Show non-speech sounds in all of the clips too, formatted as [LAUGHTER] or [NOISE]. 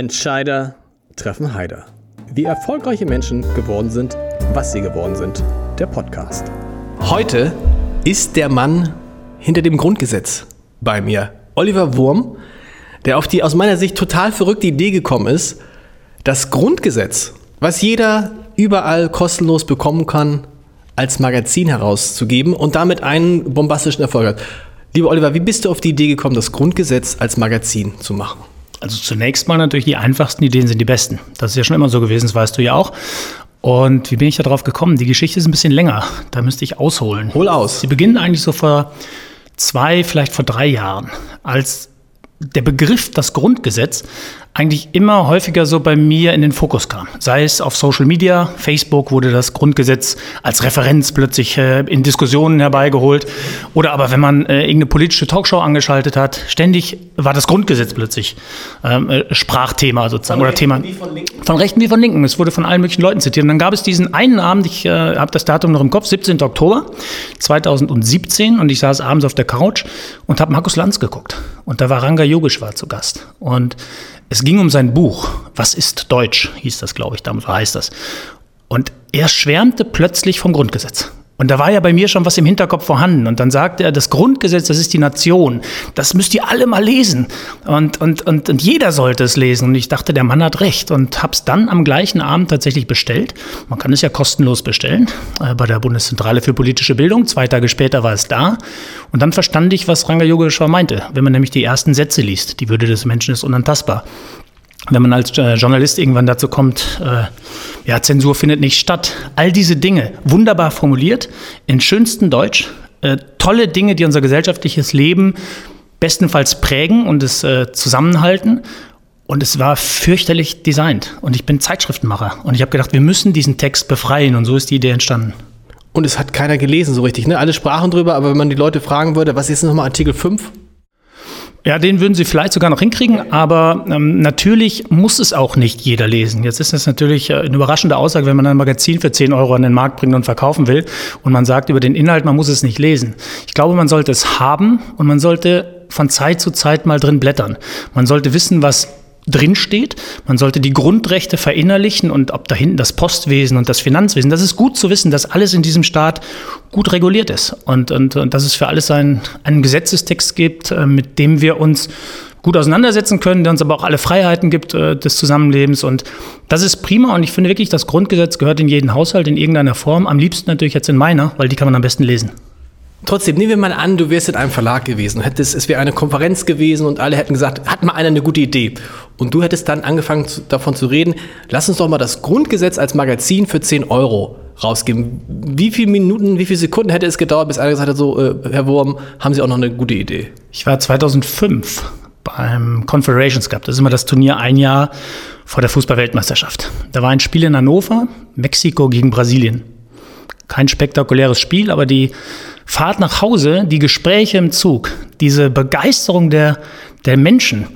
Entscheider treffen Heider. Wie erfolgreiche Menschen geworden sind, was sie geworden sind. Der Podcast. Heute ist der Mann hinter dem Grundgesetz bei mir. Oliver Wurm, der auf die aus meiner Sicht total verrückte Idee gekommen ist, das Grundgesetz, was jeder überall kostenlos bekommen kann, als Magazin herauszugeben und damit einen bombastischen Erfolg hat. Lieber Oliver, wie bist du auf die Idee gekommen, das Grundgesetz als Magazin zu machen? Also zunächst mal natürlich die einfachsten Ideen sind die besten. Das ist ja schon immer so gewesen, das weißt du ja auch. Und wie bin ich da drauf gekommen? Die Geschichte ist ein bisschen länger. Da müsste ich ausholen. Hol aus. Sie beginnt eigentlich so vor zwei, vielleicht vor drei Jahren, als der Begriff das Grundgesetz eigentlich immer häufiger so bei mir in den Fokus kam. Sei es auf Social Media, Facebook wurde das Grundgesetz als Referenz plötzlich äh, in Diskussionen herbeigeholt. Oder aber wenn man äh, irgendeine politische Talkshow angeschaltet hat, ständig war das Grundgesetz plötzlich ähm, äh, Sprachthema sozusagen. Von oder Thema. Wie von, Linken? von Rechten wie von Linken. Es wurde von allen möglichen Leuten zitiert. Und dann gab es diesen einen Abend, ich äh, habe das Datum noch im Kopf, 17. Oktober 2017 und ich saß abends auf der Couch und habe Markus Lanz geguckt. Und da war Ranga Yogeshwar zu Gast. Und es ging um sein Buch. Was ist Deutsch? hieß das, glaube ich, damals heißt das. Und er schwärmte plötzlich vom Grundgesetz. Und da war ja bei mir schon was im Hinterkopf vorhanden. Und dann sagte er, das Grundgesetz, das ist die Nation. Das müsst ihr alle mal lesen. Und, und, und, und jeder sollte es lesen. Und ich dachte, der Mann hat recht. Und habe es dann am gleichen Abend tatsächlich bestellt. Man kann es ja kostenlos bestellen äh, bei der Bundeszentrale für politische Bildung. Zwei Tage später war es da. Und dann verstand ich, was Ranga Yogeshwar meinte. Wenn man nämlich die ersten Sätze liest, die Würde des Menschen ist unantastbar wenn man als äh, Journalist irgendwann dazu kommt, äh, ja, Zensur findet nicht statt. All diese Dinge, wunderbar formuliert, in schönstem Deutsch, äh, tolle Dinge, die unser gesellschaftliches Leben bestenfalls prägen und es äh, zusammenhalten. Und es war fürchterlich designt. Und ich bin Zeitschriftenmacher. Und ich habe gedacht, wir müssen diesen Text befreien. Und so ist die Idee entstanden. Und es hat keiner gelesen so richtig. Ne? Alle sprachen drüber, aber wenn man die Leute fragen würde, was ist nochmal Artikel 5? Ja, den würden sie vielleicht sogar noch hinkriegen, aber ähm, natürlich muss es auch nicht jeder lesen. Jetzt ist es natürlich äh, eine überraschende Aussage, wenn man ein Magazin für 10 Euro an den Markt bringt und verkaufen will und man sagt über den Inhalt, man muss es nicht lesen. Ich glaube, man sollte es haben und man sollte von Zeit zu Zeit mal drin blättern. Man sollte wissen, was drinsteht. Man sollte die Grundrechte verinnerlichen und ob da hinten das Postwesen und das Finanzwesen, das ist gut zu wissen, dass alles in diesem Staat gut reguliert ist und, und, und dass es für alles ein, einen Gesetzestext gibt, äh, mit dem wir uns gut auseinandersetzen können, der uns aber auch alle Freiheiten gibt äh, des Zusammenlebens. Und das ist prima. Und ich finde wirklich, das Grundgesetz gehört in jeden Haushalt in irgendeiner Form. Am liebsten natürlich jetzt in meiner, weil die kann man am besten lesen. Trotzdem, nehmen wir mal an, du wärst in einem Verlag gewesen, hättest, es wäre eine Konferenz gewesen und alle hätten gesagt, hat mal einer eine gute Idee. Und du hättest dann angefangen zu, davon zu reden, lass uns doch mal das Grundgesetz als Magazin für 10 Euro rausgeben. Wie viele Minuten, wie viele Sekunden hätte es gedauert, bis einer gesagt hat, so, äh, Herr Wurm, haben Sie auch noch eine gute Idee? Ich war 2005 beim Confederations Cup. Das ist immer das Turnier ein Jahr vor der Fußballweltmeisterschaft. Da war ein Spiel in Hannover, Mexiko gegen Brasilien. Kein spektakuläres Spiel, aber die Fahrt nach Hause, die Gespräche im Zug, diese Begeisterung der, der Menschen,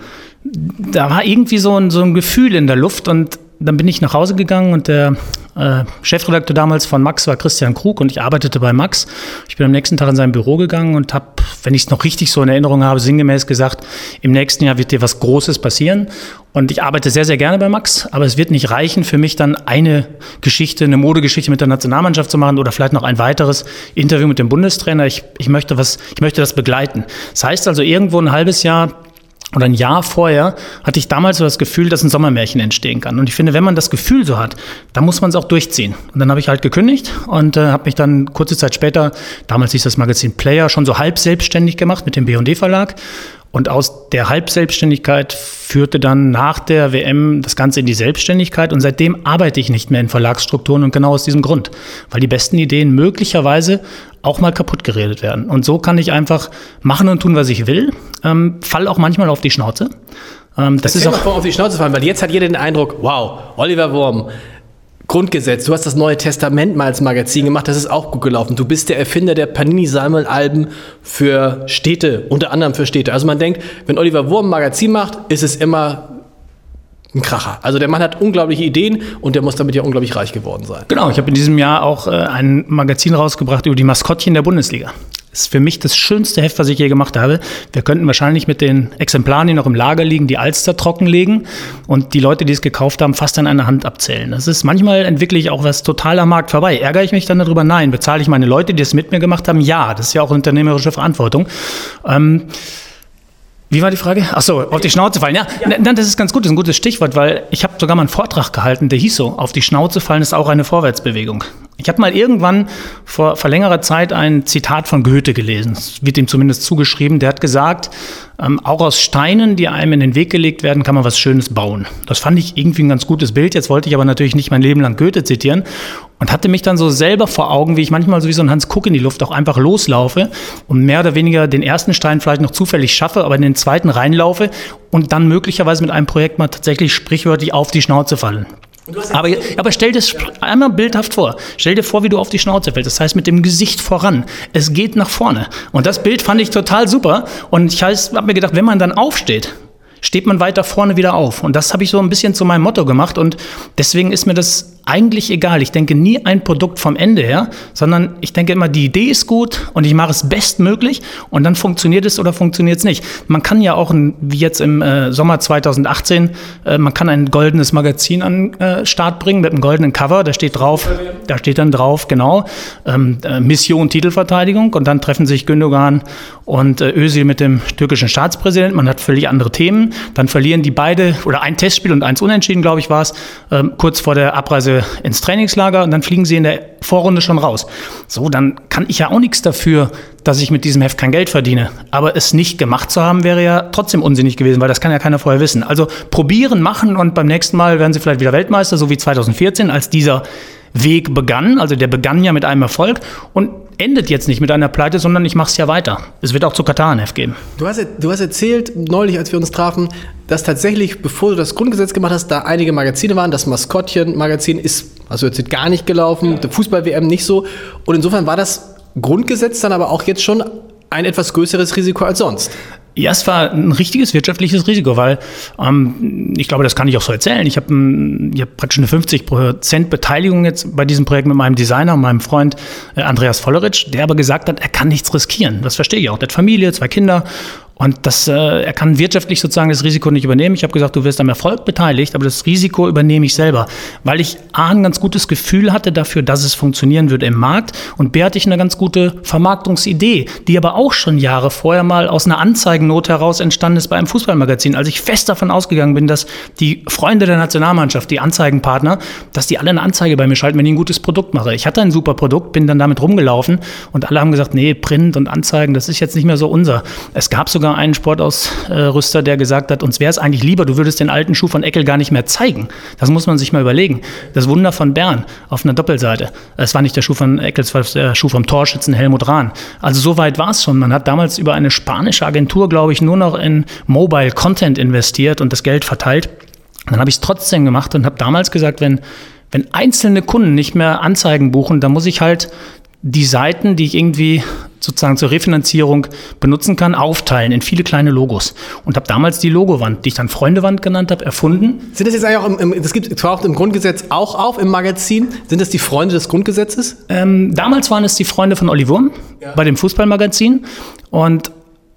da war irgendwie so ein, so ein Gefühl in der Luft und dann bin ich nach Hause gegangen und der äh, Chefredakteur damals von Max war Christian Krug und ich arbeitete bei Max. Ich bin am nächsten Tag in sein Büro gegangen und habe, wenn ich es noch richtig so in Erinnerung habe, sinngemäß gesagt, im nächsten Jahr wird dir was Großes passieren. Und ich arbeite sehr, sehr gerne bei Max, aber es wird nicht reichen für mich dann eine Geschichte, eine Modegeschichte mit der Nationalmannschaft zu machen oder vielleicht noch ein weiteres Interview mit dem Bundestrainer. Ich, ich möchte was, ich möchte das begleiten. Das heißt also irgendwo ein halbes Jahr oder ein Jahr vorher hatte ich damals so das Gefühl, dass ein Sommermärchen entstehen kann. Und ich finde, wenn man das Gefühl so hat, dann muss man es auch durchziehen. Und dann habe ich halt gekündigt und äh, habe mich dann kurze Zeit später, damals hieß das Magazin Player, schon so halb selbstständig gemacht mit dem B&D Verlag und aus der Halbselbstständigkeit führte dann nach der WM das Ganze in die Selbstständigkeit. Und seitdem arbeite ich nicht mehr in Verlagsstrukturen und genau aus diesem Grund. Weil die besten Ideen möglicherweise auch mal kaputt geredet werden. Und so kann ich einfach machen und tun, was ich will. Ähm, fall auch manchmal auf die Schnauze. Ähm, das Erzähl ist auch auf die Schnauze fallen, weil jetzt hat jeder den Eindruck, wow, Oliver Wurm, Grundgesetz. Du hast das Neue Testament mal als Magazin gemacht, das ist auch gut gelaufen. Du bist der Erfinder der Panini-Sammelalben für Städte, unter anderem für Städte. Also man denkt, wenn Oliver Wurm ein Magazin macht, ist es immer ein Kracher. Also der Mann hat unglaubliche Ideen und der muss damit ja unglaublich reich geworden sein. Genau, ich habe in diesem Jahr auch äh, ein Magazin rausgebracht über die Maskottchen der Bundesliga. Ist für mich das schönste Heft, was ich je gemacht habe. Wir könnten wahrscheinlich mit den Exemplaren, die noch im Lager liegen, die Alster trockenlegen und die Leute, die es gekauft haben, fast an einer Hand abzählen. Das ist manchmal entwickle ich auch was total am Markt vorbei. Ärgere ich mich dann darüber? Nein. Bezahle ich meine Leute, die es mit mir gemacht haben? Ja. Das ist ja auch unternehmerische Verantwortung. Ähm, wie war die Frage? Achso, auf die Schnauze fallen. Ja, ja. Nein, das ist ganz gut, das ist ein gutes Stichwort, weil ich habe sogar mal einen Vortrag gehalten, der hieß so, auf die Schnauze fallen ist auch eine Vorwärtsbewegung. Ich habe mal irgendwann vor, vor längerer Zeit ein Zitat von Goethe gelesen. Es wird ihm zumindest zugeschrieben. Der hat gesagt, ähm, auch aus Steinen, die einem in den Weg gelegt werden, kann man was Schönes bauen. Das fand ich irgendwie ein ganz gutes Bild. Jetzt wollte ich aber natürlich nicht mein Leben lang Goethe zitieren und hatte mich dann so selber vor Augen, wie ich manchmal so wie so ein Hans Kuck in die Luft auch einfach loslaufe und mehr oder weniger den ersten Stein vielleicht noch zufällig schaffe, aber in den zweiten reinlaufe und dann möglicherweise mit einem Projekt mal tatsächlich sprichwörtlich auf die Schnauze fallen. Aber, aber stell dir das einmal bildhaft vor. Stell dir vor, wie du auf die Schnauze fällst. Das heißt, mit dem Gesicht voran. Es geht nach vorne. Und das Bild fand ich total super. Und ich habe mir gedacht, wenn man dann aufsteht, steht man weiter vorne wieder auf. Und das habe ich so ein bisschen zu meinem Motto gemacht. Und deswegen ist mir das eigentlich egal. Ich denke nie ein Produkt vom Ende her, sondern ich denke immer, die Idee ist gut und ich mache es bestmöglich und dann funktioniert es oder funktioniert es nicht. Man kann ja auch, wie jetzt im äh, Sommer 2018, äh, man kann ein goldenes Magazin an äh, Start bringen mit einem goldenen Cover. Da steht drauf, da steht dann drauf, genau, ähm, äh, Mission Titelverteidigung und dann treffen sich Gündogan und äh, Özil mit dem türkischen Staatspräsidenten. Man hat völlig andere Themen. Dann verlieren die beide oder ein Testspiel und eins unentschieden, glaube ich, war es, ähm, kurz vor der Abreise ins Trainingslager und dann fliegen sie in der Vorrunde schon raus. So, dann kann ich ja auch nichts dafür, dass ich mit diesem Heft kein Geld verdiene. Aber es nicht gemacht zu haben, wäre ja trotzdem unsinnig gewesen, weil das kann ja keiner vorher wissen. Also probieren, machen und beim nächsten Mal werden sie vielleicht wieder Weltmeister, so wie 2014, als dieser Weg begann. Also der begann ja mit einem Erfolg und endet jetzt nicht mit einer Pleite, sondern ich mache es ja weiter. Es wird auch zu Katar ein Heft geben. Du hast, du hast erzählt, neulich, als wir uns trafen, dass tatsächlich, bevor du das Grundgesetz gemacht hast, da einige Magazine waren. Das Maskottchen-Magazin ist, also jetzt gar nicht gelaufen, der Fußball-WM nicht so. Und insofern war das Grundgesetz dann aber auch jetzt schon ein etwas größeres Risiko als sonst. Ja, es war ein richtiges wirtschaftliches Risiko, weil ähm, ich glaube, das kann ich auch so erzählen. Ich habe hab praktisch eine 50% Beteiligung jetzt bei diesem Projekt mit meinem Designer und meinem Freund äh, Andreas Volleritsch, der aber gesagt hat, er kann nichts riskieren. Das verstehe ich auch. Der hat Familie, zwei Kinder und das, äh, er kann wirtschaftlich sozusagen das Risiko nicht übernehmen. Ich habe gesagt, du wirst am Erfolg beteiligt, aber das Risiko übernehme ich selber, weil ich A, ein ganz gutes Gefühl hatte dafür, dass es funktionieren würde im Markt und B, hatte ich eine ganz gute Vermarktungsidee, die aber auch schon Jahre vorher mal aus einer Anzeigennot heraus entstanden ist bei einem Fußballmagazin. Als ich fest davon ausgegangen bin, dass die Freunde der Nationalmannschaft, die Anzeigenpartner, dass die alle eine Anzeige bei mir schalten, wenn ich ein gutes Produkt mache. Ich hatte ein super Produkt, bin dann damit rumgelaufen und alle haben gesagt, nee, Print und Anzeigen, das ist jetzt nicht mehr so unser. Es gab sogar sogar einen Sportausrüster, der gesagt hat, uns wäre es eigentlich lieber, du würdest den alten Schuh von Eckel gar nicht mehr zeigen. Das muss man sich mal überlegen. Das Wunder von Bern auf einer Doppelseite. Es war nicht der Schuh von Eckel, es war der Schuh vom Torschützen Helmut Rahn. Also so weit war es schon. Man hat damals über eine spanische Agentur, glaube ich, nur noch in Mobile Content investiert und das Geld verteilt. Dann habe ich es trotzdem gemacht und habe damals gesagt, wenn, wenn einzelne Kunden nicht mehr Anzeigen buchen, dann muss ich halt die Seiten, die ich irgendwie sozusagen zur Refinanzierung benutzen kann, aufteilen in viele kleine Logos. Und habe damals die Logowand, die ich dann Freundewand genannt habe, erfunden. Sind das jetzt eigentlich auch im, im das gibt auch im Grundgesetz auch auf im Magazin, sind das die Freunde des Grundgesetzes? Ähm, damals waren es die Freunde von Olli Wurm ja. bei dem Fußballmagazin. Und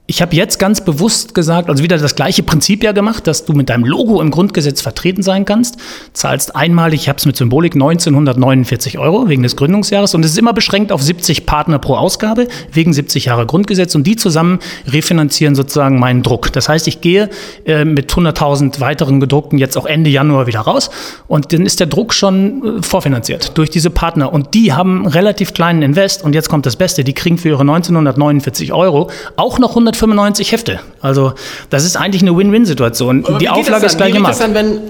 ich habe jetzt ganz bewusst gesagt, also wieder das gleiche Prinzip ja gemacht, dass du mit deinem Logo im Grundgesetz vertreten sein kannst, zahlst einmalig, ich habe es mit Symbolik, 1949 Euro wegen des Gründungsjahres. Und es ist immer beschränkt auf 70 Partner pro Ausgabe wegen 70 Jahre Grundgesetz. Und die zusammen refinanzieren sozusagen meinen Druck. Das heißt, ich gehe äh, mit 100.000 weiteren gedruckten jetzt auch Ende Januar wieder raus. Und dann ist der Druck schon äh, vorfinanziert durch diese Partner. Und die haben relativ kleinen Invest. Und jetzt kommt das Beste, die kriegen für ihre 1949 Euro auch noch 100 195 Hefte. Also das ist eigentlich eine Win-Win-Situation. Die Auflage ist gleich gemacht. Wie geht das dann, wenn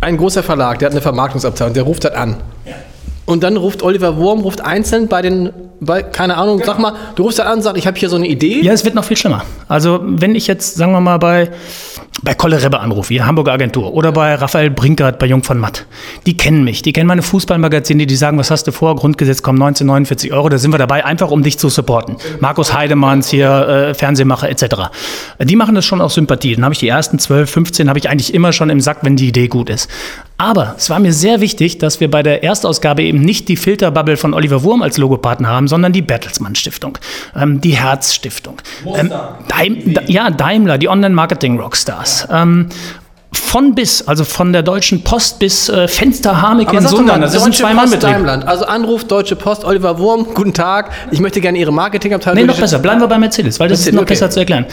ein großer Verlag, der hat eine Vermarktungsabteilung, der ruft das an? Ja. Und dann ruft Oliver Wurm, ruft einzeln bei den, bei, keine Ahnung, genau. sag mal, du rufst dann an und sagst, ich habe hier so eine Idee. Ja, es wird noch viel schlimmer. Also wenn ich jetzt, sagen wir mal, bei, bei Kolle Rebbe anrufe, hier Hamburger Agentur, oder bei Raphael Brinkert bei Jung von Matt, die kennen mich, die kennen meine Fußballmagazine, die sagen, was hast du vor, Grundgesetz kommen 1949 Euro, da sind wir dabei, einfach um dich zu supporten. Markus Heidemanns hier, äh, Fernsehmacher etc. Die machen das schon aus Sympathie. Dann habe ich die ersten 12, 15, habe ich eigentlich immer schon im Sack, wenn die Idee gut ist. Aber es war mir sehr wichtig, dass wir bei der Erstausgabe eben nicht die Filterbubble von Oliver Wurm als Logopartner haben, sondern die Bertelsmann Stiftung, ähm, die Herz Stiftung. Ähm, Daim, ja, Daimler, die Online-Marketing-Rockstars. Ähm, von bis, also von der Deutschen Post bis äh, Fenster Hameke in Sundern. Das ist ein Zwei-Mann-Betrieb. Also Anruf Deutsche Post, Oliver Wurm, guten Tag. Ich möchte gerne Ihre Marketingabteilung. Nee, noch besser. Bleiben wir bei Mercedes, weil das Mercedes, ist noch okay. besser zu erklären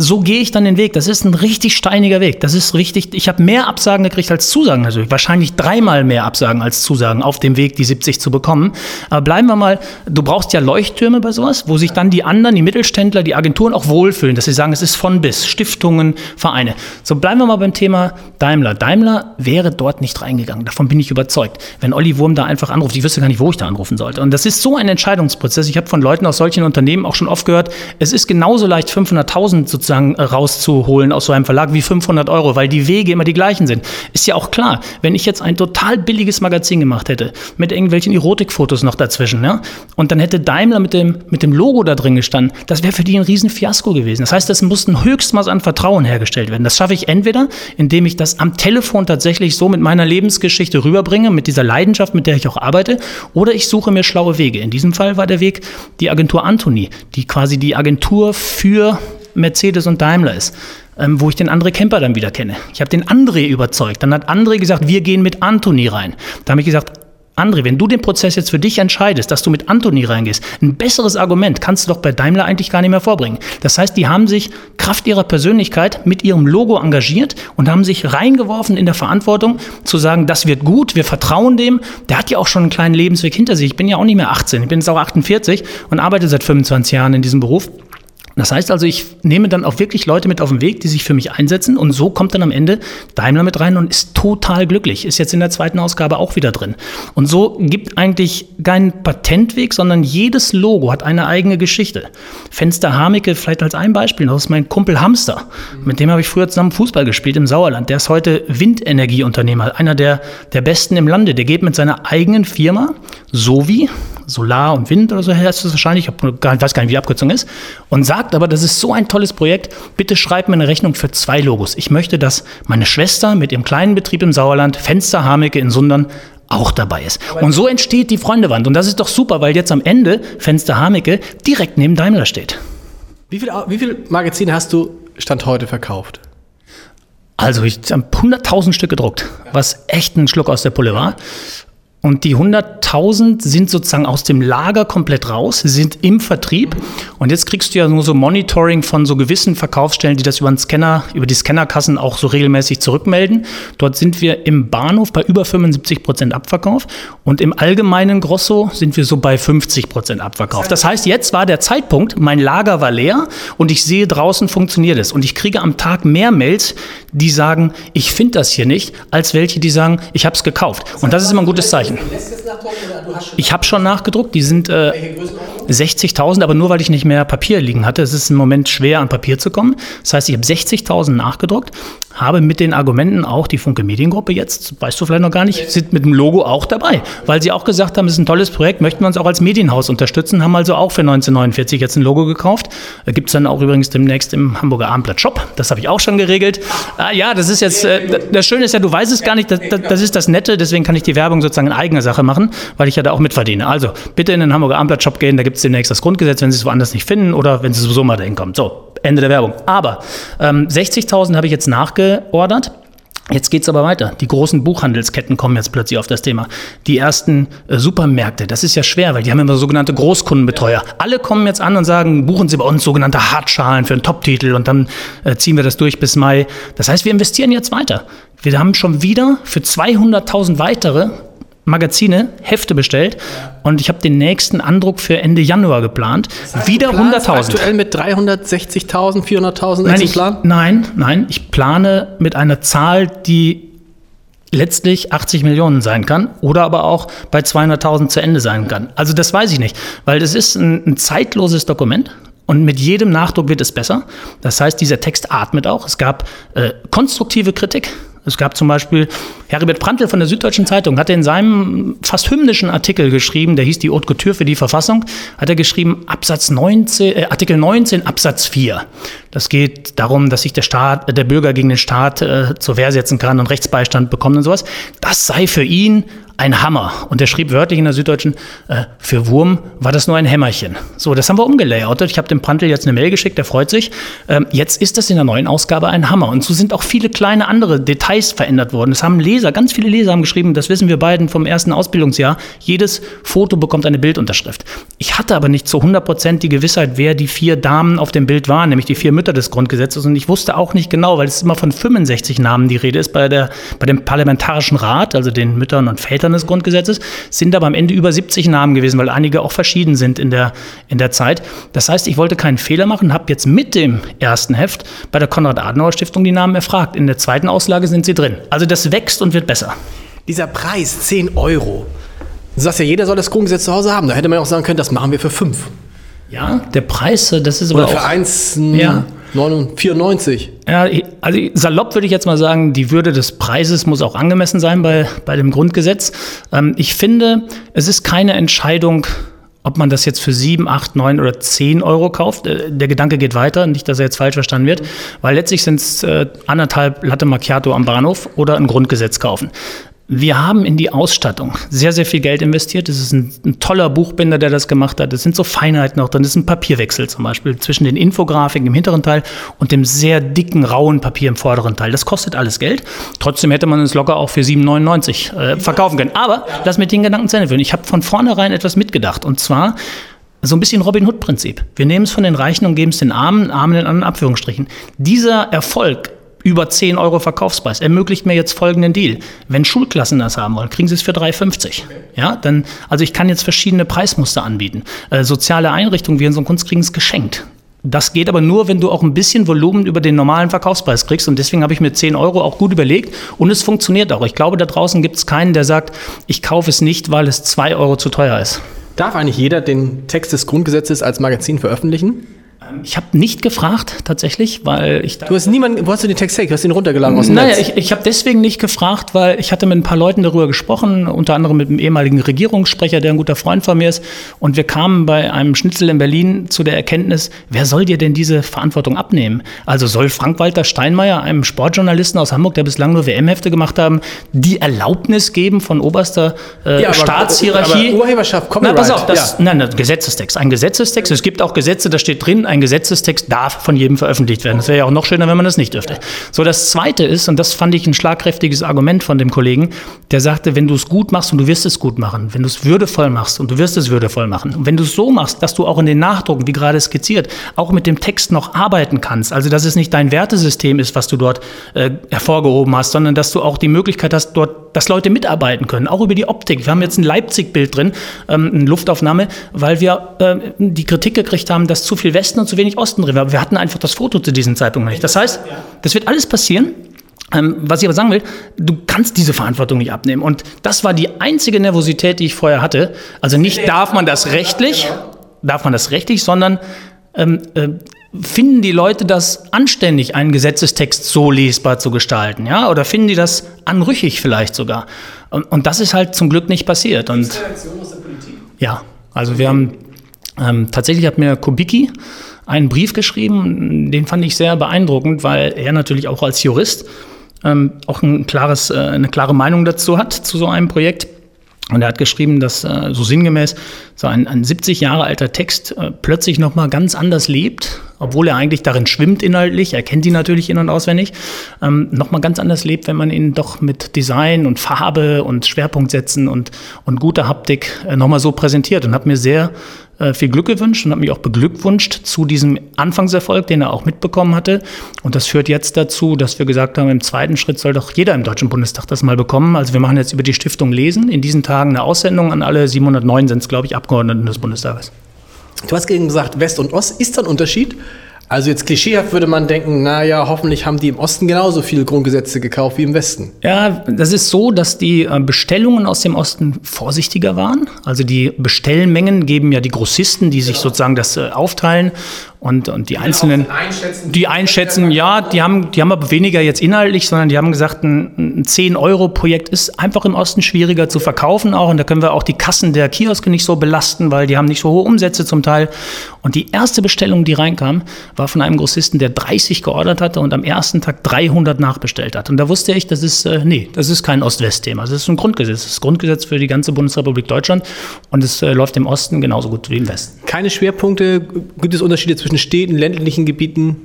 so gehe ich dann den Weg. Das ist ein richtig steiniger Weg. Das ist richtig. Ich habe mehr Absagen gekriegt als Zusagen natürlich. Wahrscheinlich dreimal mehr Absagen als Zusagen auf dem Weg, die 70 zu bekommen. Aber bleiben wir mal. Du brauchst ja Leuchttürme bei sowas, wo sich dann die anderen, die Mittelständler, die Agenturen auch wohlfühlen, dass sie sagen, es ist von bis Stiftungen, Vereine. So bleiben wir mal beim Thema Daimler. Daimler wäre dort nicht reingegangen. Davon bin ich überzeugt. Wenn Olli Wurm da einfach anruft, ich wüsste gar nicht, wo ich da anrufen sollte. Und das ist so ein Entscheidungsprozess. Ich habe von Leuten aus solchen Unternehmen auch schon oft gehört, es ist genauso leicht 500.000 sozusagen sozusagen äh, rauszuholen aus so einem Verlag wie 500 Euro, weil die Wege immer die gleichen sind. Ist ja auch klar, wenn ich jetzt ein total billiges Magazin gemacht hätte, mit irgendwelchen Erotikfotos noch dazwischen, ja, und dann hätte Daimler mit dem, mit dem Logo da drin gestanden, das wäre für die ein Riesenfiasko gewesen. Das heißt, es muss ein Höchstmaß an Vertrauen hergestellt werden. Das schaffe ich entweder, indem ich das am Telefon tatsächlich so mit meiner Lebensgeschichte rüberbringe, mit dieser Leidenschaft, mit der ich auch arbeite, oder ich suche mir schlaue Wege. In diesem Fall war der Weg die Agentur Anthony, die quasi die Agentur für Mercedes und Daimler ist, ähm, wo ich den André Kemper dann wieder kenne. Ich habe den André überzeugt. Dann hat André gesagt, wir gehen mit Anthony rein. Da habe ich gesagt, André, wenn du den Prozess jetzt für dich entscheidest, dass du mit Anthony reingehst, ein besseres Argument kannst du doch bei Daimler eigentlich gar nicht mehr vorbringen. Das heißt, die haben sich Kraft ihrer Persönlichkeit mit ihrem Logo engagiert und haben sich reingeworfen in der Verantwortung zu sagen, das wird gut, wir vertrauen dem. Der hat ja auch schon einen kleinen Lebensweg hinter sich. Ich bin ja auch nicht mehr 18, ich bin jetzt auch 48 und arbeite seit 25 Jahren in diesem Beruf. Das heißt also, ich nehme dann auch wirklich Leute mit auf den Weg, die sich für mich einsetzen und so kommt dann am Ende Daimler mit rein und ist total glücklich. Ist jetzt in der zweiten Ausgabe auch wieder drin. Und so gibt eigentlich keinen Patentweg, sondern jedes Logo hat eine eigene Geschichte. Fenster Hamike vielleicht als ein Beispiel, das ist mein Kumpel Hamster. Mit dem habe ich früher zusammen Fußball gespielt im Sauerland. Der ist heute Windenergieunternehmer, einer der, der besten im Lande. Der geht mit seiner eigenen Firma, Sovi, Solar und Wind oder so heißt es wahrscheinlich, ich weiß gar nicht, wie die Abkürzung ist, und sagt aber, das ist so ein tolles Projekt, bitte schreibt mir eine Rechnung für zwei Logos. Ich möchte, dass meine Schwester mit ihrem kleinen Betrieb im Sauerland, Fenster Hameke in Sundern, auch dabei ist. Und so entsteht die Freundewand. Und das ist doch super, weil jetzt am Ende Fenster Hameke direkt neben Daimler steht. Wie viele wie viel Magazine hast du Stand heute verkauft? Also ich habe 100.000 Stück gedruckt, was echt ein Schluck aus der Pulle war. Und die 100.000 sind sozusagen aus dem Lager komplett raus, sind im Vertrieb. Und jetzt kriegst du ja nur so Monitoring von so gewissen Verkaufsstellen, die das über den Scanner, über die Scannerkassen auch so regelmäßig zurückmelden. Dort sind wir im Bahnhof bei über 75 Prozent Abverkauf. Und im allgemeinen Grosso sind wir so bei 50 Prozent Abverkauf. Das heißt, jetzt war der Zeitpunkt, mein Lager war leer und ich sehe draußen funktioniert es. Und ich kriege am Tag mehr Mails, die sagen, ich finde das hier nicht, als welche, die sagen, ich habe es gekauft. Und das ist immer ein gutes Zeichen. Ich habe schon nachgedruckt, die sind äh, 60.000, aber nur weil ich nicht mehr Papier liegen hatte. Es ist im Moment schwer, an Papier zu kommen. Das heißt, ich habe 60.000 nachgedruckt, habe mit den Argumenten auch die Funke Mediengruppe jetzt, weißt du vielleicht noch gar nicht, sind mit dem Logo auch dabei, weil sie auch gesagt haben, es ist ein tolles Projekt, möchten wir uns auch als Medienhaus unterstützen, haben also auch für 1949 jetzt ein Logo gekauft. Gibt es dann auch übrigens demnächst im Hamburger Abendblatt Shop. Das habe ich auch schon geregelt. Ah, ja, das ist jetzt, äh, das Schöne ist ja, du weißt es gar nicht, das, das, ist das Nette, deswegen kann ich die Werbung sozusagen in eigener Sache machen, weil ich ja da auch mitverdiene. Also bitte in den Hamburger Abendblatt Shop gehen, da gibt es demnächst das Grundgesetz, wenn Sie es woanders nicht finden oder wenn Sie sowieso mal dahin kommen. So, Ende der Werbung. Aber ähm, 60.000 habe ich jetzt nachgeordert. Jetzt geht's aber weiter. Die großen Buchhandelsketten kommen jetzt plötzlich auf das Thema. Die ersten äh, Supermärkte, das ist ja schwer, weil die haben immer sogenannte Großkundenbetreuer. Alle kommen jetzt an und sagen, buchen Sie bei uns sogenannte Hartschalen für einen Top-Titel und dann äh, ziehen wir das durch bis Mai. Das heißt, wir investieren jetzt weiter. Wir haben schon wieder für 200.000 weitere Magazine, Hefte bestellt und ich habe den nächsten Andruck für Ende Januar geplant. Das heißt, Wieder 100.000. Aktuell mit 360.000, 400.000 Exemplaren? Nein, nein, ich plane mit einer Zahl, die letztlich 80 Millionen sein kann oder aber auch bei 200.000 zu Ende sein kann. Also das weiß ich nicht, weil das ist ein, ein zeitloses Dokument. Und mit jedem Nachdruck wird es besser. Das heißt, dieser Text atmet auch. Es gab äh, konstruktive Kritik Es gab zum Beispiel Heribert Prantl von der Süddeutschen Zeitung, hat in seinem fast hymnischen Artikel geschrieben, der hieß die Haute Couture für die Verfassung, hat er geschrieben, Absatz 19, äh, Artikel 19 Absatz 4. Das geht darum, dass sich der Staat, der Bürger gegen den Staat äh, zur Wehr setzen kann und Rechtsbeistand bekommt und sowas. Das sei für ihn ein Hammer. Und er schrieb wörtlich in der Süddeutschen, äh, für Wurm war das nur ein Hämmerchen. So, das haben wir umgelayoutet. Ich habe dem Prantl jetzt eine Mail geschickt, der freut sich. Ähm, jetzt ist das in der neuen Ausgabe ein Hammer. Und so sind auch viele kleine andere Details verändert worden. Es haben Leser, ganz viele Leser haben geschrieben, das wissen wir beiden vom ersten Ausbildungsjahr, jedes Foto bekommt eine Bildunterschrift. Ich hatte aber nicht zu 100 Prozent die Gewissheit, wer die vier Damen auf dem Bild waren, nämlich die vier Mütter des Grundgesetzes. Und ich wusste auch nicht genau, weil es immer von 65 Namen die Rede ist bei, der, bei dem Parlamentarischen Rat, also den Müttern und Vätern des Grundgesetzes, sind aber am Ende über 70 Namen gewesen, weil einige auch verschieden sind in der, in der Zeit. Das heißt, ich wollte keinen Fehler machen, habe jetzt mit dem ersten Heft bei der Konrad-Adenauer-Stiftung die Namen erfragt. In der zweiten Auslage sind sie drin. Also das wächst und wird besser. Dieser Preis, 10 Euro. Du sagst ja, jeder soll das Grundgesetz zu Hause haben. Da hätte man auch sagen können, das machen wir für 5. Ja, der Preis, das ist Oder aber für auch... 1, Ja. 94. Ja, also salopp würde ich jetzt mal sagen, die Würde des Preises muss auch angemessen sein bei, bei dem Grundgesetz. Ähm, ich finde, es ist keine Entscheidung, ob man das jetzt für 7, 8, 9 oder 10 Euro kauft. Äh, Der Gedanke geht weiter, nicht, dass er jetzt falsch verstanden wird, weil letztlich sind es äh, anderthalb Latte Macchiato am Bahnhof oder ein Grundgesetz kaufen. Wir haben in die Ausstattung sehr, sehr viel Geld investiert. Es ist ein, ein, toller Buchbinder, der das gemacht hat. Es sind so Feinheiten auch drin. Es ist ein Papierwechsel zum Beispiel zwischen den Infografiken im hinteren Teil und dem sehr dicken, rauen Papier im vorderen Teil. Das kostet alles Geld. Trotzdem hätte man es locker auch für 7,99 äh, verkaufen können. Aber lass mir den Gedanken zu Ende führen. Ich habe von vornherein etwas mitgedacht. Und zwar so ein bisschen Robin Hood-Prinzip. Wir nehmen es von den Reichen und geben es den Armen, Armen in anderen Abführungsstrichen. Dieser Erfolg über 10 Euro Verkaufspreis ermöglicht mir jetzt folgenden Deal. Wenn Schulklassen das haben wollen, kriegen sie es für 3,50. Ja, dann, also ich kann jetzt verschiedene Preismuster anbieten. Äh, soziale Einrichtungen wie in so Kunst kriegen es geschenkt. Das geht aber nur, wenn du auch ein bisschen Volumen über den normalen Verkaufspreis kriegst. Und deswegen habe ich mir 10 Euro auch gut überlegt. Und es funktioniert auch. Ich glaube, da draußen gibt es keinen, der sagt, ich kaufe es nicht, weil es 2 Euro zu teuer ist. Darf eigentlich jeder den Text des Grundgesetzes als Magazin veröffentlichen? Ich habe nicht gefragt tatsächlich, weil ich Du hast niemanden, wo hast du den Text her? Du hast ihn runtergeladen aus dem Naja, Netz. ich, ich habe deswegen nicht gefragt, weil ich hatte mit ein paar Leuten darüber gesprochen, unter anderem mit dem ehemaligen Regierungssprecher, der ein guter Freund von mir ist. Und wir kamen bei einem Schnitzel in Berlin zu der Erkenntnis, wer soll dir denn diese Verantwortung abnehmen? Also soll Frank-Walter Steinmeier, einem Sportjournalisten aus Hamburg, der bislang nur WM-Hefte gemacht haben, die Erlaubnis geben von oberster äh, Ja, aber- Staatshierarchie? aber Urheberschaft, Na, pass auf, Copyright, das, ja. nein, nein, Gesetzestext. Ein Gesetzestext. Es gibt auch Gesetze, da steht drin, ein Gesetzestext darf von jedem veröffentlicht werden. Das wäre ja auch noch schöner, wenn man das nicht dürfte. So, das Zweite ist, und das fand ich ein schlagkräftiges Argument von dem Kollegen, der sagte, wenn du es gut machst und du wirst es gut machen, wenn du es würdevoll machst und du wirst es würdevoll machen, und wenn du es so machst, dass du auch in den Nachdrucken, wie gerade skizziert, auch mit dem Text noch arbeiten kannst, also dass es nicht dein Wertesystem ist, was du dort äh, hervorgehoben hast, sondern dass du auch die Möglichkeit hast, dort, dass Leute mitarbeiten können, auch über die Optik. Wir haben jetzt ein Leipzig-Bild drin, ähm, eine Luftaufnahme, weil wir äh, die Kritik gekriegt haben, dass zu viel Westen und zu wenig Osten drin war. Wir hatten einfach das Foto zu diesem Zeitpunkt noch nicht. Das heißt, das wird alles passieren. Ähm, was ich aber sagen will, du kannst diese Verantwortung nicht abnehmen. Und das war die einzige Nervosität, die ich vorher hatte. Also nicht darf man das rechtlich, darf man das rechtlich, sondern ähm, äh, finden die Leute das anständig, einen Gesetzestext so lesbar zu gestalten, ja? Oder finden die das anrüchig vielleicht sogar? Und, und das ist halt zum Glück nicht passiert. Und ja, also wir haben ähm, tatsächlich hat mir Kubicki einen Brief geschrieben, den fand ich sehr beeindruckend, weil er natürlich auch als Jurist ähm, auch ein klares, äh, eine klare Meinung dazu hat, zu so einem Projekt. Und er hat geschrieben, dass äh, so sinngemäß so ein, ein 70 Jahre alter Text äh, plötzlich nochmal ganz anders lebt, obwohl er eigentlich darin schwimmt inhaltlich, er kennt die natürlich in- und auswendig, ähm, nochmal ganz anders lebt, wenn man ihn doch mit Design und Farbe und Schwerpunkt setzen und, und guter Haptik äh, nochmal so präsentiert und hat mir sehr äh, viel Glück gewünscht und hat mich auch beglückwünscht zu diesem Anfangserfolg, den er auch mitbekommen hatte. Und das führt jetzt dazu, dass wir gesagt haben, im zweiten Schritt soll doch jeder im Deutschen Bundestag das mal bekommen. Also wir machen jetzt über die Stiftung Lesen in diesen Tagen eine Aussendung an alle 709 sind es, glaube ich, Abgeordneten des Bundestages. Du hast eben gesagt, West und Ost. Ist da ein Unterschied? Also jetzt klischeehaft würde man denken, naja, hoffentlich haben die im Osten genauso viele Grundgesetze gekauft wie im Westen. Ja, das ist so, dass die äh, Bestellungen aus dem Osten vorsichtiger waren. Also die Bestellmengen geben ja die Grossisten, die sich sozusagen das äh, aufteilen. Und, und die Einzelnen, die einschätzen, ja, die haben, die haben aber weniger jetzt inhaltlich, sondern die haben gesagt, ein, ein 10-Euro-Projekt ist einfach im Osten schwieriger zu verkaufen auch. Und da können wir auch die Kassen der Kioske nicht so belasten, weil die haben nicht so hohe Umsätze zum Teil. Und die erste Bestellung, die reinkam, war von einem Grossisten, der 30 geordert hatte und am ersten Tag 300 nachbestellt hat. Und da wusste ich, das ist, äh, nee, das ist kein Ost-West-Thema. Das ist ein Grundgesetz. Das ist Grundgesetz für die ganze Bundesrepublik Deutschland. Und es äh, läuft im Osten genauso gut wie im Westen. Keine Schwerpunkte? Gibt es Unterschiede zwischen zwischen Städten, ländlichen Gebieten?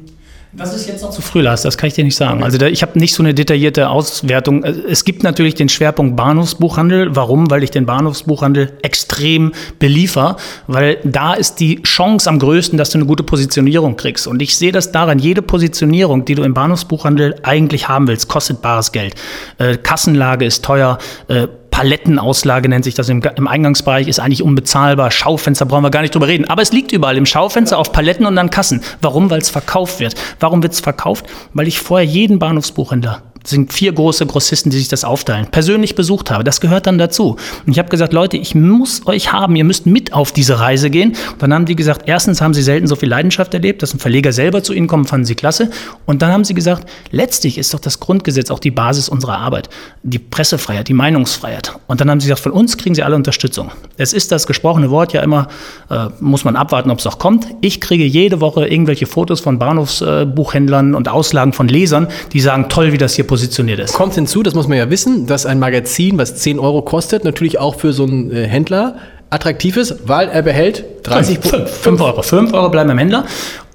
Das ist jetzt noch zu früh, Lars, das kann ich dir nicht sagen. Also da, ich habe nicht so eine detaillierte Auswertung. Äh, es gibt natürlich den Schwerpunkt Bahnhofsbuchhandel. Warum? Weil ich den Bahnhofsbuchhandel extrem beliefer, weil da ist die Chance am größten, dass du eine gute Positionierung kriegst. Und ich sehe das daran, jede Positionierung, die du im Bahnhofsbuchhandel eigentlich haben willst, kostet bares Geld. Äh, Kassenlage ist teuer. Äh, Palettenauslage nennt sich das im, im, Eingangsbereich, ist eigentlich unbezahlbar. Schaufenster brauchen wir gar nicht drüber reden. Aber es liegt überall im Schaufenster auf Paletten und an Kassen. Warum? Weil es verkauft wird. Warum wird es verkauft? Weil ich vorher jeden Bahnhofsbuchhändler das sind vier große Grossisten, die sich das aufteilen. Persönlich besucht habe. Das gehört dann dazu. Und ich habe gesagt, Leute, ich muss euch haben. Ihr müsst mit auf diese Reise gehen. Und dann haben die gesagt, erstens haben sie selten so viel Leidenschaft erlebt, dass ein Verleger selber zu ihnen kommt, fanden sie klasse. Und dann haben sie gesagt, letztlich ist doch das Grundgesetz auch die Basis unserer Arbeit. Die Pressefreiheit, die Meinungsfreiheit. Und dann haben sie gesagt, von uns kriegen sie alle Unterstützung. Es ist das gesprochene Wort ja immer, äh, muss man abwarten, ob es auch kommt. Ich kriege jede Woche irgendwelche Fotos von Bahnhofsbuchhändlern äh, und Auslagen von Lesern, die sagen, toll, wie das hier positioniert ist. Kommt hinzu, das muss man ja wissen, dass ein Magazin, was 10 Euro kostet, natürlich auch für so einen äh, Händler attraktiv ist, weil er behält 30 5, 5 Euro. 5 Euro bleiben beim Händler.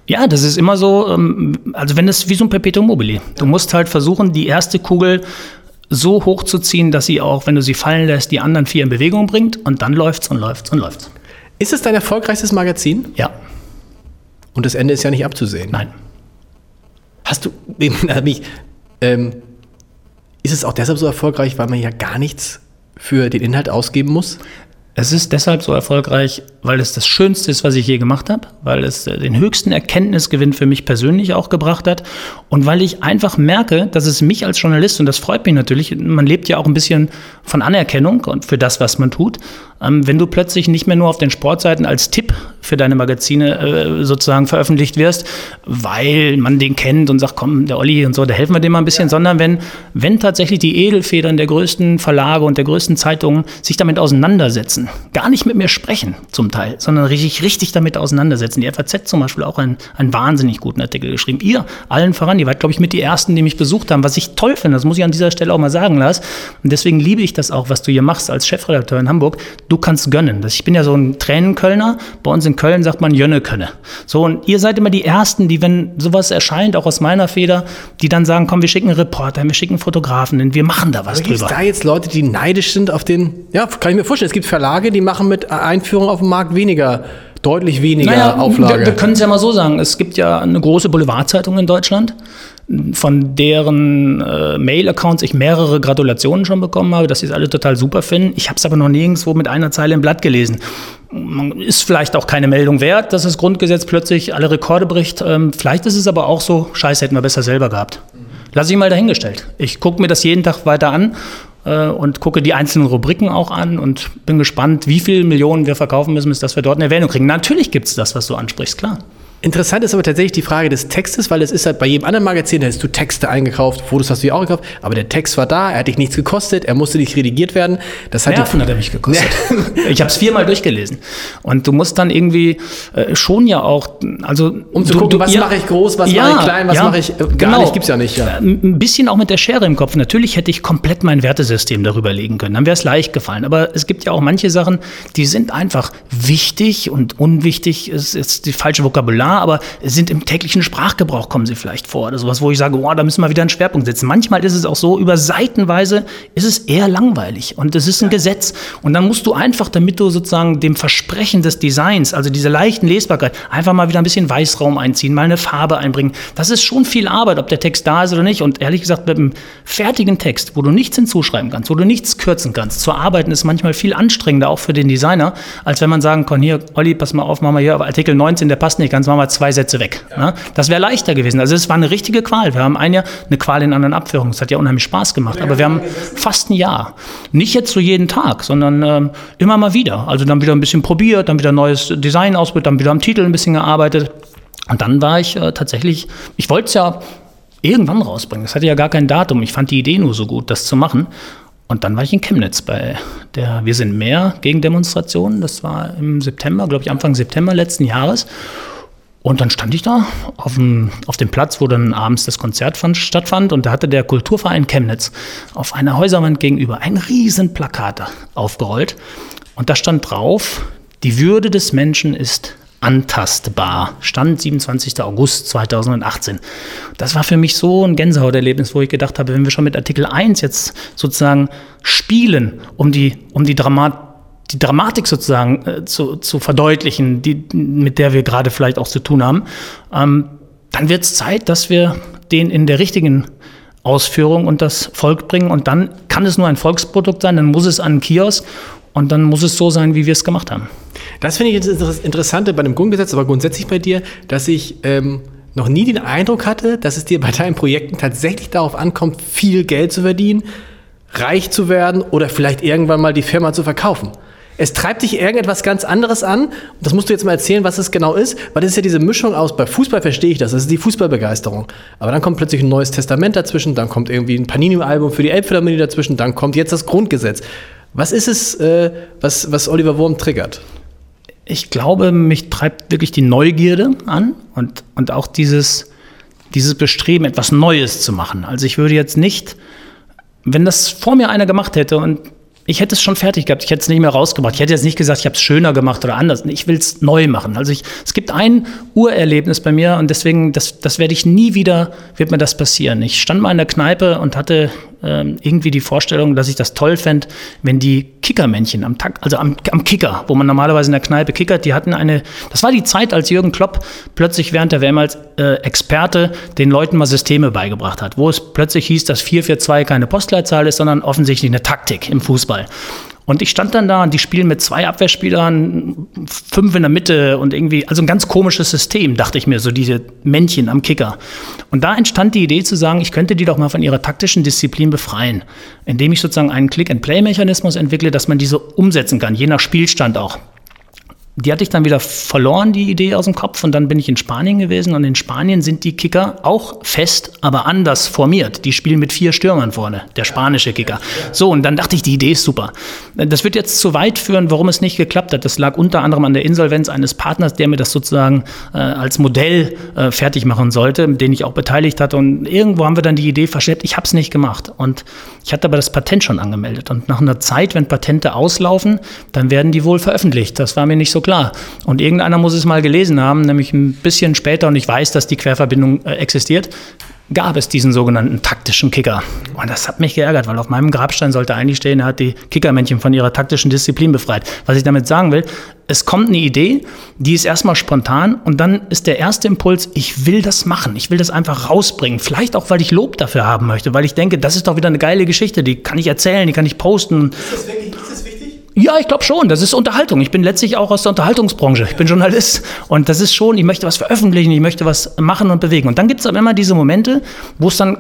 Ja, das ist immer so, ähm, also wenn das wie so ein Perpetuum mobile. Du musst halt versuchen, die erste Kugel so hoch zu ziehen, dass sie auch, wenn du sie fallen lässt, die anderen vier in Bewegung bringt und dann läuft's und läuft's und läuft's. Ist es dein erfolgreichstes Magazin? Ja. Und das Ende ist ja nicht abzusehen. Nein. Hast du, [LAUGHS] mich, ähm, ist es auch deshalb so erfolgreich, weil man ja gar nichts für den Inhalt ausgeben muss? Es ist deshalb so erfolgreich, weil es das Schönste ist, was ich je gemacht habe, weil es äh, den höchsten Erkenntnisgewinn für mich persönlich auch gebracht hat und weil ich einfach merke, dass es mich als Journalist, und das freut mich natürlich, man lebt ja auch ein bisschen von Anerkennung und für das, was man tut, wenn du plötzlich nicht mehr nur auf den Sportseiten als Tipp für deine Magazine äh, sozusagen veröffentlicht wirst, weil man den kennt und sagt, komm, der Olli und so, da helfen wir dem mal ein bisschen, sondern wenn, wenn tatsächlich die Edelfedern der größten Verlage und der größten Zeitungen sich damit auseinandersetzen, gar nicht mit mir sprechen zum Teil, sondern richtig, richtig damit auseinandersetzen. Die FAZ zum Beispiel auch einen, einen wahnsinnig guten Artikel geschrieben. Ihr, allen voran, ihr wart, glaube ich, mit die Ersten, die mich besucht haben, was ich toll finde, das muss ich an dieser Stelle auch mal sagen, Lars. Und deswegen liebe ich das auch, was du hier machst als Chefredakteur in Hamburg. Du kannst gönnen. Ich bin ja so ein Tränenkölner. Bei uns in Köln sagt man Jönne könne. So, und ihr seid immer die Ersten, die, wenn sowas erscheint, auch aus meiner Feder, die dann sagen, komm, wir schicken einen Reporter, wir schicken einen Fotografen, wir machen da was Aber drüber. Gibt da jetzt Leute, die neidisch sind auf den, ja, kann ich mir vorstellen, es gibt Verlage, die machen mit Einführung auf dem Markt weniger deutlich weniger naja, Auflage. Wir, wir können es ja mal so sagen. Es gibt ja eine große Boulevardzeitung in Deutschland, von deren äh, Mail-Accounts ich mehrere Gratulationen schon bekommen habe, dass sie es alle total super finden. Ich habe es aber noch nirgendwo mit einer Zeile im Blatt gelesen. Ist vielleicht auch keine Meldung wert, dass das Grundgesetz plötzlich alle Rekorde bricht. Ähm, vielleicht ist es aber auch so, scheiße, hätten wir besser selber gehabt. Lass ich mal dahingestellt. Ich gucke mir das jeden Tag weiter an äh, und gucke die einzelnen Rubriken auch an und bin gespannt, wie viele Millionen wir verkaufen müssen, bis dass wir dort eine Erwähnung kriegen. Natürlich gibt es das, was du ansprichst, klar. Interessant ist aber tatsächlich die Frage des Textes, weil es ist halt bei jedem anderen Magazin, da hast du Texte eingekauft, Fotos hast du ja auch gekauft, aber der Text war da, er hat dich nichts gekostet, er musste nicht redigiert werden. Das hat, Nerven hat er mich gekostet. ich habe es viermal durchgelesen. Und du musst dann irgendwie äh, schon ja auch, also um zu du, gucken, du, was ja, mache ich groß, was ja, mache ich klein, was ja, mache ich äh, gar genau, nicht, gibt's ja nicht. Ja. Ein bisschen auch mit der Schere im Kopf. Natürlich hätte ich komplett mein Wertesystem darüber legen können, dann wäre es leicht gefallen. Aber es gibt ja auch manche Sachen, die sind einfach wichtig und unwichtig, ist jetzt die falsche Vokabular, aber sind im täglichen Sprachgebrauch kommen sie vielleicht vor oder sowas, wo ich sage, boah, da müssen wir wieder einen Schwerpunkt setzen. Manchmal ist es auch so, über Seitenweise ist es eher langweilig und es ist ein Gesetz. Und dann musst du einfach, damit du sozusagen dem Versprechen des Designs, also dieser leichten Lesbarkeit, einfach mal wieder ein bisschen Weißraum einziehen, mal eine Farbe einbringen. Das ist schon viel Arbeit, ob der Text da ist oder nicht. Und ehrlich gesagt, mit einem fertigen Text, wo du nichts hinzuschreiben kannst, wo du nichts kürzen kannst, zu arbeiten ist manchmal viel anstrengender, auch für den Designer, als wenn man sagen kann, hier, Olli, pass mal auf, mach mal hier, Artikel 19, der passt nicht ganz, mach mal zwei Sätze weg. Ja. Ne? Das wäre leichter gewesen. Also es war eine richtige Qual. Wir haben ein Jahr eine Qual in anderen Abführungen. Es hat ja unheimlich Spaß gemacht. Aber wir haben fast ein Jahr. Nicht jetzt so jeden Tag, sondern ähm, immer mal wieder. Also dann wieder ein bisschen probiert, dann wieder neues Design ausprobiert, dann wieder am Titel ein bisschen gearbeitet. Und dann war ich äh, tatsächlich, ich wollte es ja irgendwann rausbringen. Das hatte ja gar kein Datum. Ich fand die Idee nur so gut, das zu machen. Und dann war ich in Chemnitz bei der Wir sind mehr Gegendemonstration. Das war im September, glaube ich, Anfang September letzten Jahres. Und dann stand ich da auf dem, auf dem Platz, wo dann abends das Konzert fand, stattfand. Und da hatte der Kulturverein Chemnitz auf einer Häuserwand gegenüber ein riesen Plakat aufgerollt. Und da stand drauf, die Würde des Menschen ist antastbar. Stand 27. August 2018. Das war für mich so ein Gänsehauterlebnis, wo ich gedacht habe, wenn wir schon mit Artikel 1 jetzt sozusagen spielen, um die, um die Dramatik die Dramatik sozusagen äh, zu, zu verdeutlichen, die, mit der wir gerade vielleicht auch zu tun haben, ähm, dann wird es Zeit, dass wir den in der richtigen Ausführung und das Volk bringen. Und dann kann es nur ein Volksprodukt sein, dann muss es an einen Kiosk und dann muss es so sein, wie wir es gemacht haben. Das finde ich das Interessante bei dem Grundgesetz, aber grundsätzlich bei dir, dass ich ähm, noch nie den Eindruck hatte, dass es dir bei deinen Projekten tatsächlich darauf ankommt, viel Geld zu verdienen, reich zu werden oder vielleicht irgendwann mal die Firma zu verkaufen. Es treibt dich irgendetwas ganz anderes an. Das musst du jetzt mal erzählen, was es genau ist. Weil das ist ja diese Mischung aus, bei Fußball verstehe ich das, das ist die Fußballbegeisterung. Aber dann kommt plötzlich ein neues Testament dazwischen, dann kommt irgendwie ein Panini-Album für die Elbphilharmonie dazwischen, dann kommt jetzt das Grundgesetz. Was ist es, äh, was, was Oliver Wurm triggert? Ich glaube, mich treibt wirklich die Neugierde an und, und auch dieses, dieses Bestreben, etwas Neues zu machen. Also ich würde jetzt nicht, wenn das vor mir einer gemacht hätte und ich hätte es schon fertig gehabt, ich hätte es nicht mehr rausgebracht. Ich hätte jetzt nicht gesagt, ich habe es schöner gemacht oder anders. Ich will es neu machen. Also ich, es gibt ein Urerlebnis bei mir und deswegen, das, das werde ich nie wieder, wird mir das passieren. Ich stand mal in der Kneipe und hatte ähm, irgendwie die Vorstellung, dass ich das toll fände, wenn die Kickermännchen am Tag, also am, am Kicker, wo man normalerweise in der Kneipe kickert, die hatten eine, das war die Zeit, als Jürgen Klopp plötzlich während der WM als äh, Experte den Leuten mal Systeme beigebracht hat, wo es plötzlich hieß, dass 4-4-2 keine Postleitzahl ist, sondern offensichtlich eine Taktik im Fußball. Und ich stand dann da und die spielen mit zwei Abwehrspielern, fünf in der Mitte und irgendwie, also ein ganz komisches System, dachte ich mir, so diese Männchen am Kicker. Und da entstand die Idee zu sagen, ich könnte die doch mal von ihrer taktischen Disziplin befreien, indem ich sozusagen einen Click-and-Play-Mechanismus entwickle, dass man diese umsetzen kann, je nach Spielstand auch die hatte ich dann wieder verloren, die Idee aus dem Kopf. Und dann bin ich in Spanien gewesen. Und in Spanien sind die Kicker auch fest, aber anders formiert. Die spielen mit vier Stürmern vorne, der spanische Kicker. So, und dann dachte ich, die Idee ist super. Das wird jetzt zu weit führen, warum es nicht geklappt hat. Das lag unter anderem an der Insolvenz eines Partners, der mir das sozusagen äh, als Modell äh, fertig machen sollte, den ich auch beteiligt hatte. Und irgendwo haben wir dann die Idee verschleppt. Ich habe es nicht gemacht. Und ich hatte aber das Patent schon angemeldet. Und nach einer Zeit, wenn Patente auslaufen, dann werden die wohl veröffentlicht. Das war mir nicht so klar. Und irgendeiner muss es mal gelesen haben, nämlich ein bisschen später, und ich weiß, dass die Querverbindung äh, existiert, gab es diesen sogenannten taktischen Kicker. Und das hat mich geärgert, weil auf meinem Grabstein sollte eigentlich stehen, er hat die Kickermännchen von ihrer taktischen Disziplin befreit. Was ich damit sagen will, es kommt eine Idee, die ist erstmal spontan und dann ist der erste Impuls, ich will das machen, ich will das einfach rausbringen. Vielleicht auch, weil ich Lob dafür haben möchte, weil ich denke, das ist doch wieder eine geile Geschichte, die kann ich erzählen, die kann ich posten. Ist das wirklich, ist das ja, ich glaube schon. Das ist Unterhaltung. Ich bin letztlich auch aus der Unterhaltungsbranche. Ich bin Journalist. Und das ist schon, ich möchte was veröffentlichen, ich möchte was machen und bewegen. Und dann gibt es aber immer diese Momente, wo es dann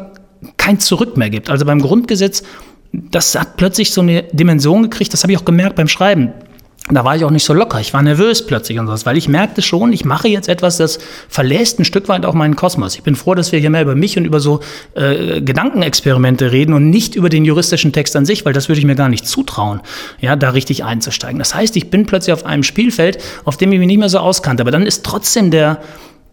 kein Zurück mehr gibt. Also beim Grundgesetz, das hat plötzlich so eine Dimension gekriegt, das habe ich auch gemerkt beim Schreiben da war ich auch nicht so locker. Ich war nervös plötzlich und sowas, weil ich merkte schon, ich mache jetzt etwas, das verlässt ein Stück weit auch meinen Kosmos. Ich bin froh, dass wir hier mehr über mich und über so äh, Gedankenexperimente reden und nicht über den juristischen Text an sich, weil das würde ich mir gar nicht zutrauen, ja, da richtig einzusteigen. Das heißt, ich bin plötzlich auf einem Spielfeld, auf dem ich mich nicht mehr so auskannte. Aber dann ist trotzdem der,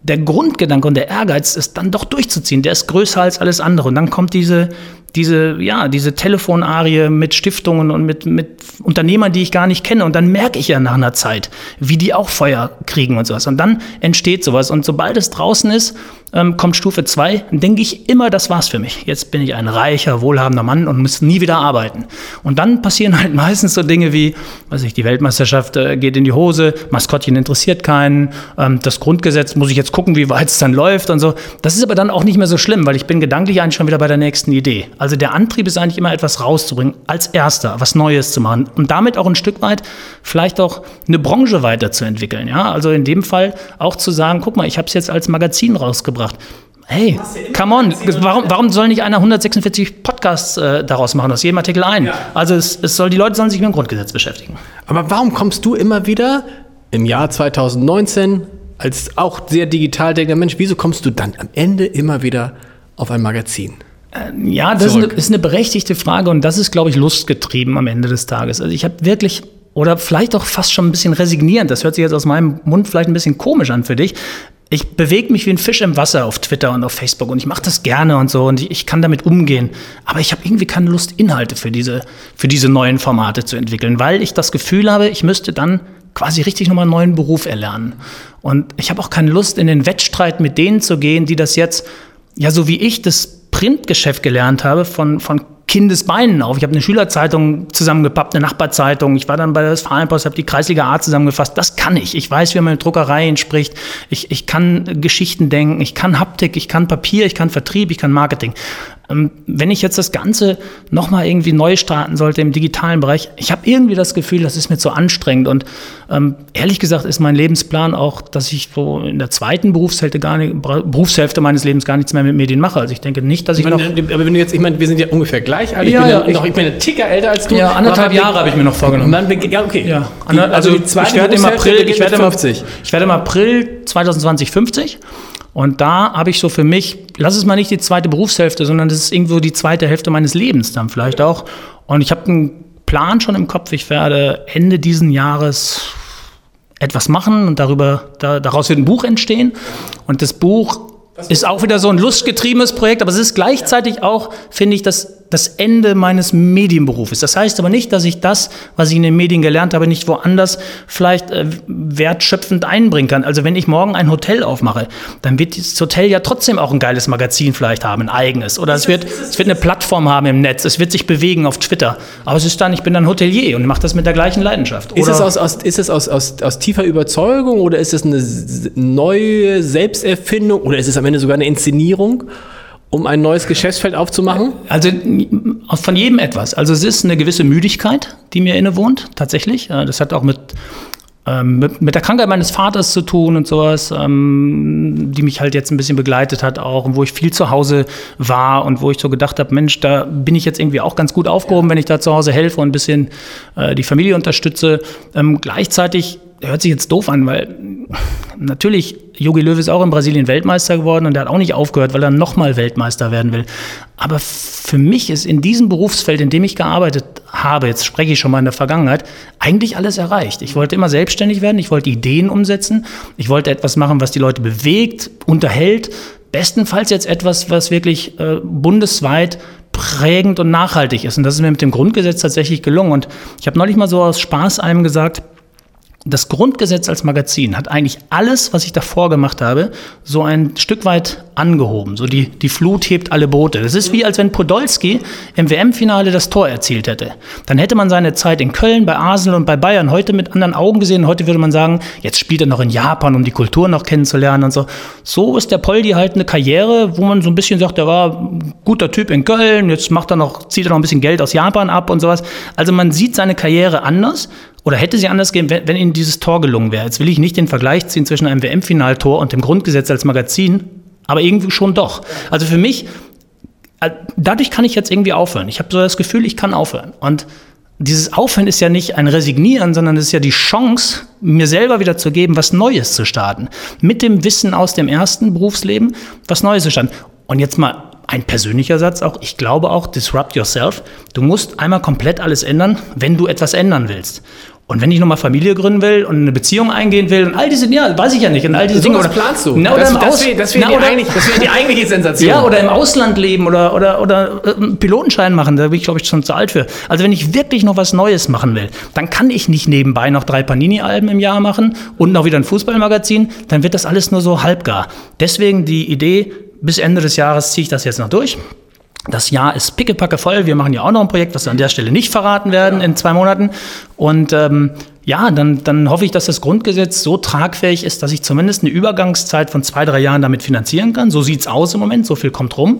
der Grundgedanke und der Ehrgeiz, es dann doch durchzuziehen, der ist größer als alles andere. Und dann kommt diese, diese, ja, diese Telefonarie mit Stiftungen und mit, mit Unternehmern, die ich gar nicht kenne. Und dann merke ich ja nach einer Zeit, wie die auch Feuer kriegen und sowas. Und dann entsteht sowas. Und sobald es draußen ist, ähm, kommt Stufe 2, denke ich immer, das war's für mich. Jetzt bin ich ein reicher, wohlhabender Mann und muss nie wieder arbeiten. Und dann passieren halt [LAUGHS] meistens so Dinge wie, weiß ich, die Weltmeisterschaft äh, geht in die Hose, Maskottchen interessiert keinen, ähm, das Grundgesetz muss ich jetzt gucken, wie weit es dann läuft und so. Das ist aber dann auch nicht mehr so schlimm, weil ich bin gedanklich eigentlich schon wieder bei der nächsten Idee. Also der Antrieb ist eigentlich immer etwas rauszubringen, als erster, was Neues zu machen und damit auch ein Stück weit vielleicht auch eine Branche weiterzuentwickeln. Ja? Also in dem Fall auch zu sagen, guck mal, ich habe es jetzt als Magazin rausgebracht. Hey, come on, warum, warum soll nicht einer 146 Podcasts äh, daraus machen, aus jedem Artikel ein? Also es, es soll, die Leute sollen sich mit dem Grundgesetz beschäftigen. Aber warum kommst du immer wieder im Jahr 2019 als auch sehr digital denkender Mensch, wieso kommst du dann am Ende immer wieder auf ein Magazin? Ähm, ja, das ist eine, ist eine, berechtigte Frage und das ist, glaube ich, lustgetrieben am Ende des Tages. Also ich habe wirklich, oder vielleicht auch fast schon ein bisschen resignierend, das hört sich jetzt aus meinem Mund vielleicht ein bisschen komisch an für dich. Ich bewege mich wie ein Fisch im Wasser auf Twitter und auf Facebook und ich mache das gerne und so und ich, ich kann damit umgehen. Aber ich habe irgendwie keine Lust, Inhalte für diese, für diese neuen Formate zu entwickeln, weil ich das Gefühl habe, ich müsste dann quasi richtig nochmal einen neuen Beruf erlernen. Und ich habe auch keine Lust, in den Wettstreit mit denen zu gehen, die das jetzt, ja, so wie ich das Printgeschäft gelernt habe, von, von Kindesbeinen auf. Ich habe eine Schülerzeitung zusammengepappt, eine Nachbarzeitung. Ich war dann bei der Westfalenpost, habe die Kreisliga A zusammengefasst. Das kann ich. Ich weiß, wie man mit Druckereien spricht. Ich, ich kann Geschichten denken. Ich kann Haptik. Ich kann Papier. Ich kann Vertrieb. Ich kann Marketing. Ähm, wenn ich jetzt das Ganze nochmal irgendwie neu starten sollte im digitalen Bereich, ich habe irgendwie das Gefühl, das ist mir zu anstrengend. Und ähm, ehrlich gesagt ist mein Lebensplan auch, dass ich so in der zweiten Berufshälfte, gar nicht, Berufshälfte meines Lebens gar nichts mehr mit Medien mache. Also ich denke nicht, dass ich, ich meine, noch... Aber wenn du jetzt, ich meine, wir sind ja ungefähr gleich alt. Ja, ich, bin ja, ja, noch, ich bin ein Ticker älter als du. Ja, anderthalb Jahre habe ich mir noch vorgenommen. Dann, ja, okay. Ja, also, also ich werde im April, ich werde im, ich werde im April 2020 50 und da habe ich so für mich, lass es mal nicht die zweite Berufshälfte, sondern das ist irgendwo die zweite Hälfte meines Lebens dann vielleicht auch. Und ich habe einen Plan schon im Kopf, ich werde Ende diesen Jahres etwas machen und darüber, da, daraus wird ein Buch entstehen. Und das Buch ist auch wieder so ein lustgetriebenes Projekt, aber es ist gleichzeitig auch, finde ich, das das Ende meines Medienberufes. Das heißt aber nicht, dass ich das, was ich in den Medien gelernt habe, nicht woanders vielleicht äh, wertschöpfend einbringen kann. Also wenn ich morgen ein Hotel aufmache, dann wird das Hotel ja trotzdem auch ein geiles Magazin vielleicht haben, ein eigenes. Oder es wird, es wird eine Plattform haben im Netz, es wird sich bewegen auf Twitter. Aber es ist dann, ich bin dann Hotelier und mache das mit der gleichen Leidenschaft. Oder ist es, aus, aus, ist es aus, aus, aus tiefer Überzeugung oder ist es eine neue Selbsterfindung oder ist es am Ende sogar eine Inszenierung? Um ein neues Geschäftsfeld aufzumachen? Also von jedem etwas. Also es ist eine gewisse Müdigkeit, die mir innewohnt, tatsächlich. Das hat auch mit, ähm, mit, mit, der Krankheit meines Vaters zu tun und sowas, ähm, die mich halt jetzt ein bisschen begleitet hat auch und wo ich viel zu Hause war und wo ich so gedacht habe, Mensch, da bin ich jetzt irgendwie auch ganz gut aufgehoben, wenn ich da zu Hause helfe und ein bisschen äh, die Familie unterstütze. Ähm, gleichzeitig hört sich jetzt doof an, weil natürlich, Jogi Löw ist auch in Brasilien Weltmeister geworden und er hat auch nicht aufgehört, weil er nochmal Weltmeister werden will. Aber für mich ist in diesem Berufsfeld, in dem ich gearbeitet habe, jetzt spreche ich schon mal in der Vergangenheit, eigentlich alles erreicht. Ich wollte immer selbstständig werden, ich wollte Ideen umsetzen, ich wollte etwas machen, was die Leute bewegt, unterhält, bestenfalls jetzt etwas, was wirklich äh, bundesweit prägend und nachhaltig ist. Und das ist mir mit dem Grundgesetz tatsächlich gelungen. Und ich habe neulich mal so aus Spaß einem gesagt, das Grundgesetz als Magazin hat eigentlich alles, was ich davor gemacht habe, so ein Stück weit angehoben. So die, die Flut hebt alle Boote. Das ist wie, als wenn Podolski im WM-Finale das Tor erzielt hätte. Dann hätte man seine Zeit in Köln, bei Arsenal und bei Bayern heute mit anderen Augen gesehen. Heute würde man sagen, jetzt spielt er noch in Japan, um die Kultur noch kennenzulernen und so. So ist der Poldi halt eine Karriere, wo man so ein bisschen sagt, er war ein guter Typ in Köln, jetzt macht er noch, zieht er noch ein bisschen Geld aus Japan ab und sowas. Also man sieht seine Karriere anders oder hätte sie anders gehen, wenn, wenn Ihnen dieses Tor gelungen wäre? Jetzt will ich nicht den Vergleich ziehen zwischen einem WM-Finaltor und dem Grundgesetz als Magazin, aber irgendwie schon doch. Also für mich, äh, dadurch kann ich jetzt irgendwie aufhören. Ich habe so das Gefühl, ich kann aufhören. Und dieses Aufhören ist ja nicht ein Resignieren, sondern es ist ja die Chance, mir selber wieder zu geben, was Neues zu starten. Mit dem Wissen aus dem ersten Berufsleben, was Neues zu starten. Und jetzt mal ein persönlicher Satz auch, ich glaube auch, disrupt yourself. Du musst einmal komplett alles ändern, wenn du etwas ändern willst. Und wenn ich nochmal Familie gründen will und eine Beziehung eingehen will und all diese, ja, weiß ich ja nicht, und all diese Dinge. Was planst du? Na, oder das, im das wäre wär die, eigentlich, das wär die eigentliche [LAUGHS] Sensation. Ja, oder im Ausland leben oder, oder, oder äh, einen Pilotenschein machen, da bin ich, glaube ich, schon zu alt für. Also wenn ich wirklich noch was Neues machen will, dann kann ich nicht nebenbei noch drei Panini-Alben im Jahr machen und noch wieder ein Fußballmagazin, dann wird das alles nur so halbgar. Deswegen die Idee, bis Ende des Jahres ziehe ich das jetzt noch durch. Das Jahr ist pickepacke voll. Wir machen ja auch noch ein Projekt, was wir an der Stelle nicht verraten werden in zwei Monaten. Und ähm, ja, dann, dann hoffe ich, dass das Grundgesetz so tragfähig ist, dass ich zumindest eine Übergangszeit von zwei, drei Jahren damit finanzieren kann. So sieht's aus im Moment, so viel kommt rum.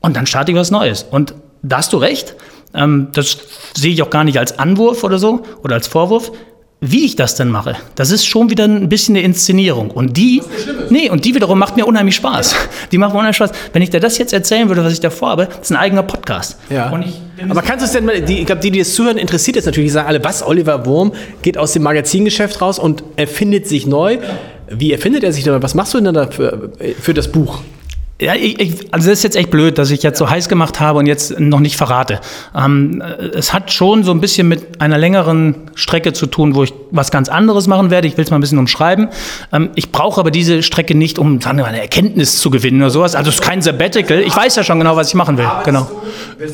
Und dann starte ich was Neues. Und da hast du recht. Ähm, das sehe ich auch gar nicht als Anwurf oder so oder als Vorwurf wie ich das denn mache, das ist schon wieder ein bisschen eine Inszenierung. Und die, nee, und die wiederum macht mir unheimlich Spaß. [LAUGHS] Die macht mir unheimlich Spaß. Wenn ich dir das jetzt erzählen würde, was ich davor habe, das ist ein eigener Podcast. Ja. Aber kannst du es denn mal, die, ich glaube, die, die das zuhören, interessiert jetzt natürlich, die sagen alle, was, Oliver Wurm geht aus dem Magazingeschäft raus und erfindet sich neu. Wie erfindet er sich denn? Was machst du denn da für, für das Buch? Ja, ich, ich, also das ist jetzt echt blöd, dass ich jetzt so heiß gemacht habe und jetzt noch nicht verrate. Ähm, es hat schon so ein bisschen mit einer längeren Strecke zu tun, wo ich was ganz anderes machen werde. Ich will es mal ein bisschen umschreiben. Ähm, ich brauche aber diese Strecke nicht, um sagen wir, eine Erkenntnis zu gewinnen oder sowas. Also es ist kein Sabbatical. Ich weiß ja schon genau, was ich machen will. Genau.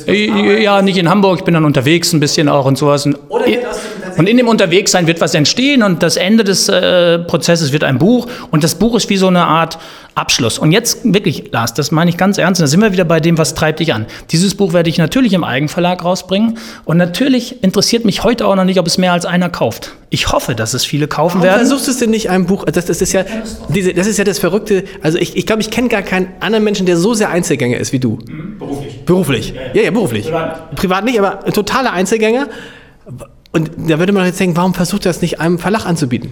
Ja, nicht in Hamburg. Ich bin dann unterwegs ein bisschen auch und sowas. Und, und in dem Unterwegssein wird was entstehen und das Ende des äh, Prozesses wird ein Buch. Und das Buch ist wie so eine Art Abschluss. Und jetzt wirklich, Lars, das meine ich ganz ernst. da sind wir wieder bei dem, was treibt dich an. Dieses Buch werde ich natürlich im Eigenverlag rausbringen. Und natürlich interessiert mich heute auch noch nicht, ob es mehr als einer kauft. Ich hoffe, dass es viele kaufen Warum werden. versuchst du es denn nicht ein Buch? Das, das, ist ja, diese, das ist ja das Verrückte. Also ich, ich glaube, ich kenne gar keinen anderen Menschen, der so sehr Einzelgänger ist wie du. Mhm, beruflich. Beruflich. Ja, ja, ja, ja beruflich. Privat. Privat nicht, aber totaler Einzelgänger. Und da würde man jetzt denken, warum versucht er das nicht einem Verlag anzubieten?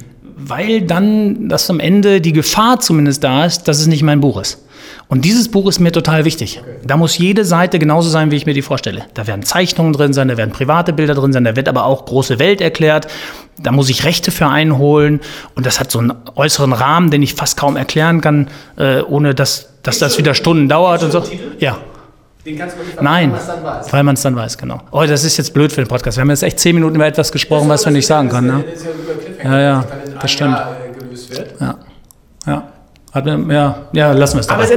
weil dann das am Ende die Gefahr zumindest da ist, dass es nicht mein Buch ist. Und dieses Buch ist mir total wichtig. Okay. Da muss jede Seite genauso sein, wie ich mir die vorstelle. Da werden Zeichnungen drin sein, da werden private Bilder drin sein, da wird aber auch große Welt erklärt. Da muss ich Rechte für einholen. Und das hat so einen äußeren Rahmen, den ich fast kaum erklären kann, äh, ohne dass, dass das wieder Stunden dauert und so. Ja. Den kannst du nicht Nein, weil man es dann weiß, genau. Oh, das ist jetzt blöd für den Podcast. Wir haben jetzt echt zehn Minuten über etwas gesprochen, was wir nicht sagen können. Ne? Ja, ja, das stimmt. Ja, ja. Hat, ja, ja, lassen wir es dabei. Aber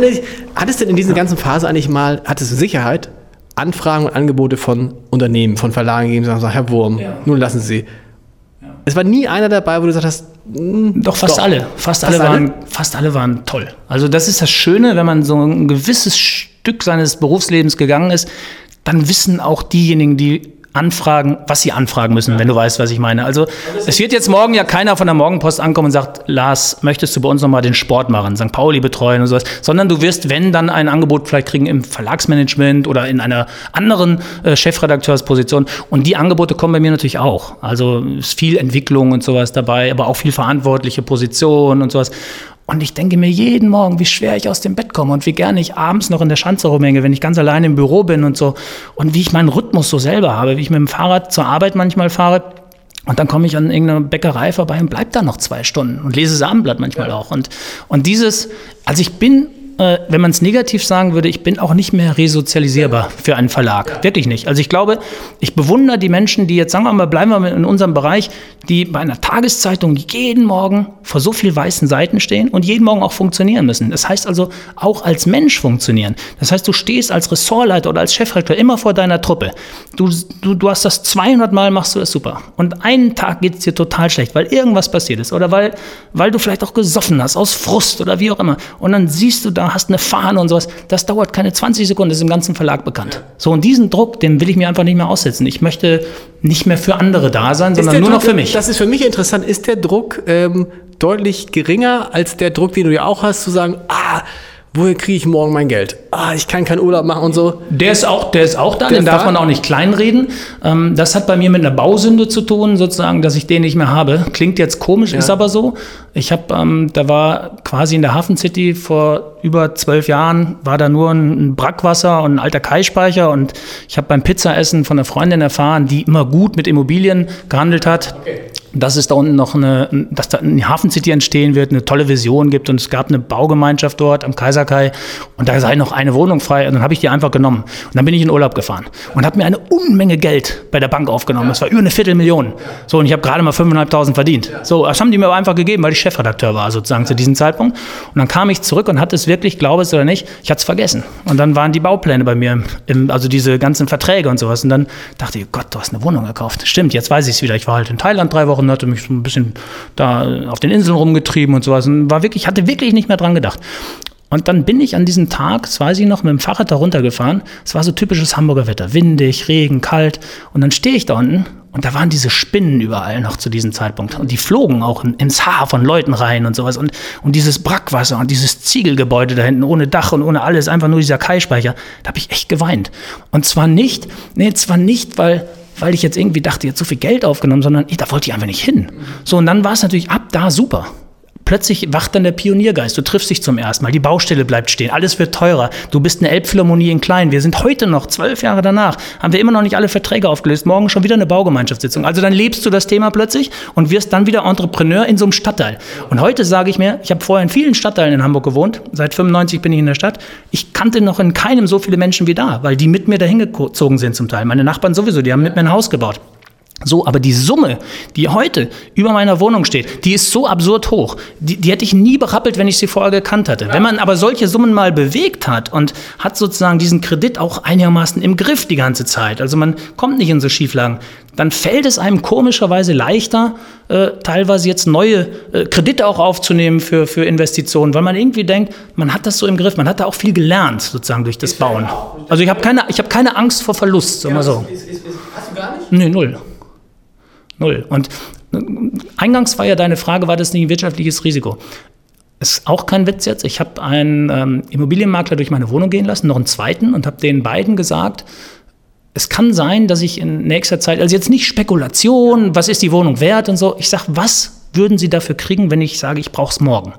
hat es denn in dieser ganzen Phase eigentlich mal, hattest du Sicherheit, Anfragen und Angebote von Unternehmen, von Verlagen gegeben, sagen, Herr Wurm, ja. nun lassen Sie. Ja. Es war nie einer dabei, wo du gesagt hast, hm, doch fast doch. alle, fast, fast alle, alle waren, fast alle waren toll. Also das ist das Schöne, wenn man so ein gewisses Stück seines Berufslebens gegangen ist, dann wissen auch diejenigen, die anfragen, was sie anfragen müssen, ja. wenn du weißt, was ich meine. Also es wird jetzt morgen ja keiner von der Morgenpost ankommen und sagt, Lars, möchtest du bei uns nochmal den Sport machen, St. Pauli betreuen und sowas, sondern du wirst, wenn, dann ein Angebot vielleicht kriegen im Verlagsmanagement oder in einer anderen äh, Chefredakteursposition. Und die Angebote kommen bei mir natürlich auch. Also es ist viel Entwicklung und sowas dabei, aber auch viel verantwortliche Position und sowas. Und ich denke mir jeden Morgen, wie schwer ich aus dem Bett komme und wie gerne ich abends noch in der Schanze rumhänge, wenn ich ganz allein im Büro bin und so. Und wie ich meinen Rhythmus so selber habe, wie ich mit dem Fahrrad zur Arbeit manchmal fahre. Und dann komme ich an irgendeiner Bäckerei vorbei und bleib da noch zwei Stunden und lese das Abendblatt manchmal ja. auch. Und, und dieses, also ich bin äh, wenn man es negativ sagen würde, ich bin auch nicht mehr resozialisierbar für einen Verlag. Wirklich nicht. Also ich glaube, ich bewundere die Menschen, die jetzt, sagen wir mal, bleiben wir in unserem Bereich, die bei einer Tageszeitung jeden Morgen vor so viel weißen Seiten stehen und jeden Morgen auch funktionieren müssen. Das heißt also auch als Mensch funktionieren. Das heißt, du stehst als Ressortleiter oder als Chefredakteur immer vor deiner Truppe. Du, du, du hast das 200 Mal, machst du es super. Und einen Tag geht es dir total schlecht, weil irgendwas passiert ist oder weil, weil du vielleicht auch gesoffen hast, aus Frust oder wie auch immer. Und dann siehst du da, hast eine Fahne und sowas. Das dauert keine 20 Sekunden, das ist im ganzen Verlag bekannt. So, und diesen Druck, den will ich mir einfach nicht mehr aussetzen. Ich möchte nicht mehr für andere da sein, sondern nur Druck, noch für mich. Das ist für mich interessant. Ist der Druck ähm, deutlich geringer als der Druck, den du ja auch hast, zu sagen, ah, woher kriege ich morgen mein Geld? Ah, ich kann keinen Urlaub machen und so. Der ist auch, der ist auch da, der den darf da? man auch nicht kleinreden. Ähm, das hat bei mir mit einer Bausünde zu tun, sozusagen, dass ich den nicht mehr habe. Klingt jetzt komisch, ja. ist aber so. Ich habe, ähm, da war quasi in der Hafen City vor über zwölf Jahren, war da nur ein Brackwasser und ein alter Kaispeicher und ich habe beim Pizzaessen von einer Freundin erfahren, die immer gut mit Immobilien gehandelt hat. Okay dass es da unten noch eine, dass da eine Hafencity entstehen wird, eine tolle Vision gibt und es gab eine Baugemeinschaft dort am Kaiserkai und da sei noch eine Wohnung frei und dann habe ich die einfach genommen und dann bin ich in Urlaub gefahren und habe mir eine Unmenge Geld bei der Bank aufgenommen. Das war über eine Viertelmillion. So und ich habe gerade mal 5.500 verdient. So, das haben die mir aber einfach gegeben, weil ich Chefredakteur war sozusagen zu diesem Zeitpunkt und dann kam ich zurück und hatte es wirklich, glaube es oder nicht, ich hatte es vergessen und dann waren die Baupläne bei mir, im, also diese ganzen Verträge und sowas und dann dachte ich, Gott, du hast eine Wohnung gekauft. Stimmt, jetzt weiß ich es wieder. Ich war halt in Thailand drei Wochen und hatte mich so ein bisschen da auf den Inseln rumgetrieben und sowas und war wirklich, hatte wirklich nicht mehr dran gedacht. Und dann bin ich an diesem Tag, das weiß ich noch, mit dem Fahrrad da runtergefahren. Es war so typisches Hamburger Wetter. Windig, Regen, kalt. Und dann stehe ich da unten und da waren diese Spinnen überall noch zu diesem Zeitpunkt. Und die flogen auch ins Haar von Leuten rein und sowas. Und, und dieses Brackwasser und dieses Ziegelgebäude da hinten ohne Dach und ohne alles, einfach nur dieser Kaispeicher. Da habe ich echt geweint. Und zwar nicht, nee, zwar nicht, weil weil ich jetzt irgendwie dachte, jetzt so viel Geld aufgenommen, sondern ey, da wollte ich einfach nicht hin. So, und dann war es natürlich ab da super. Plötzlich wacht dann der Pioniergeist. Du triffst dich zum ersten Mal. Die Baustelle bleibt stehen. Alles wird teurer. Du bist eine Elbphilharmonie in klein. Wir sind heute noch, zwölf Jahre danach, haben wir immer noch nicht alle Verträge aufgelöst. Morgen schon wieder eine Baugemeinschaftssitzung. Also dann lebst du das Thema plötzlich und wirst dann wieder Entrepreneur in so einem Stadtteil. Und heute sage ich mir, ich habe vorher in vielen Stadtteilen in Hamburg gewohnt. Seit 95 bin ich in der Stadt. Ich kannte noch in keinem so viele Menschen wie da, weil die mit mir dahin gezogen sind zum Teil. Meine Nachbarn sowieso, die haben mit mir ein Haus gebaut. So, aber die Summe, die heute über meiner Wohnung steht, die ist so absurd hoch. Die, die hätte ich nie berappelt, wenn ich sie vorher gekannt hatte. Wenn man aber solche Summen mal bewegt hat und hat sozusagen diesen Kredit auch einigermaßen im Griff die ganze Zeit, also man kommt nicht in so Schieflagen, dann fällt es einem komischerweise leichter, äh, teilweise jetzt neue äh, Kredite auch aufzunehmen für, für Investitionen, weil man irgendwie denkt, man hat das so im Griff, man hat da auch viel gelernt sozusagen durch das Bauen. Also ich habe keine, hab keine Angst vor Verlust, sagen wir so. Hast du gar nicht? Nee, null. Null. Und äh, eingangs war ja deine Frage, war das nicht ein wirtschaftliches Risiko? Ist auch kein Witz jetzt. Ich habe einen ähm, Immobilienmakler durch meine Wohnung gehen lassen, noch einen zweiten, und habe den beiden gesagt, es kann sein, dass ich in nächster Zeit, also jetzt nicht Spekulation, was ist die Wohnung wert und so, ich sage, was würden Sie dafür kriegen, wenn ich sage, ich brauche es morgen?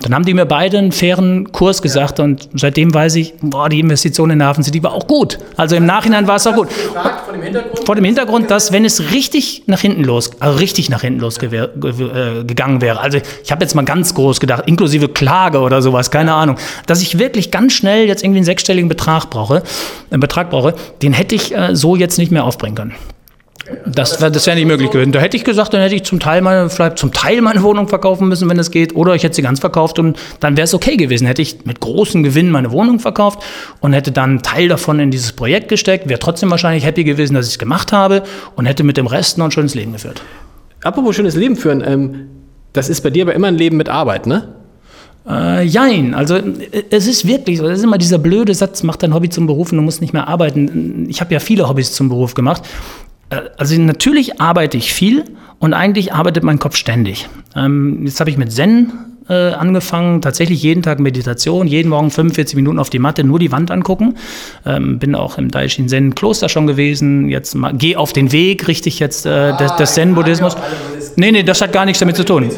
Dann haben die mir beide einen fairen Kurs gesagt ja. und seitdem weiß ich, boah, die Investition in der Hafen City war auch gut. Also im Nachhinein war es auch gut. Vor dem, Hintergrund, vor dem Hintergrund, dass wenn es richtig nach hinten los, also richtig nach hinten los ja. Äh, gegangen wäre, also ich habe jetzt mal ganz groß gedacht, inklusive Klage oder sowas, keine Ahnung, dass ich wirklich ganz schnell jetzt irgendwie einen sechsstelligen Betrag brauche, einen Betrag brauche, den hätte ich äh, so jetzt nicht mehr aufbringen können. Das wäre das wär nicht möglich gewesen. Da hätte ich gesagt, dann hätte ich zum Teil, meine, vielleicht zum Teil meine Wohnung verkaufen müssen, wenn es geht, oder ich hätte sie ganz verkauft und dann wäre es okay gewesen. Hätte ich mit großem Gewinn meine Wohnung verkauft und hätte dann einen Teil davon in dieses Projekt gesteckt, wäre trotzdem wahrscheinlich happy gewesen, dass ich es gemacht habe und hätte mit dem Rest noch ein schönes Leben geführt. Apropos schönes Leben führen, ähm, das ist bei dir aber immer ein Leben mit Arbeit, ne? Äh, jein, also äh, es ist wirklich so, das ist immer dieser blöde Satz, mach dein Hobby zum Beruf und du musst nicht mehr arbeiten. Ich habe ja viele Hobbys zum Beruf gemacht also natürlich arbeite ich viel und eigentlich arbeitet mein Kopf ständig. Ähm, jetzt habe ich mit Zen äh, angefangen, tatsächlich jeden Tag Meditation, jeden Morgen 45 Minuten auf die Matte, nur die Wand angucken. Ähm, bin auch im Daishin Zen Kloster schon gewesen. Jetzt gehe auf den Weg, richtig jetzt äh, des, des Zen-Buddhismus. Nee, nee, das hat gar nichts damit zu tun.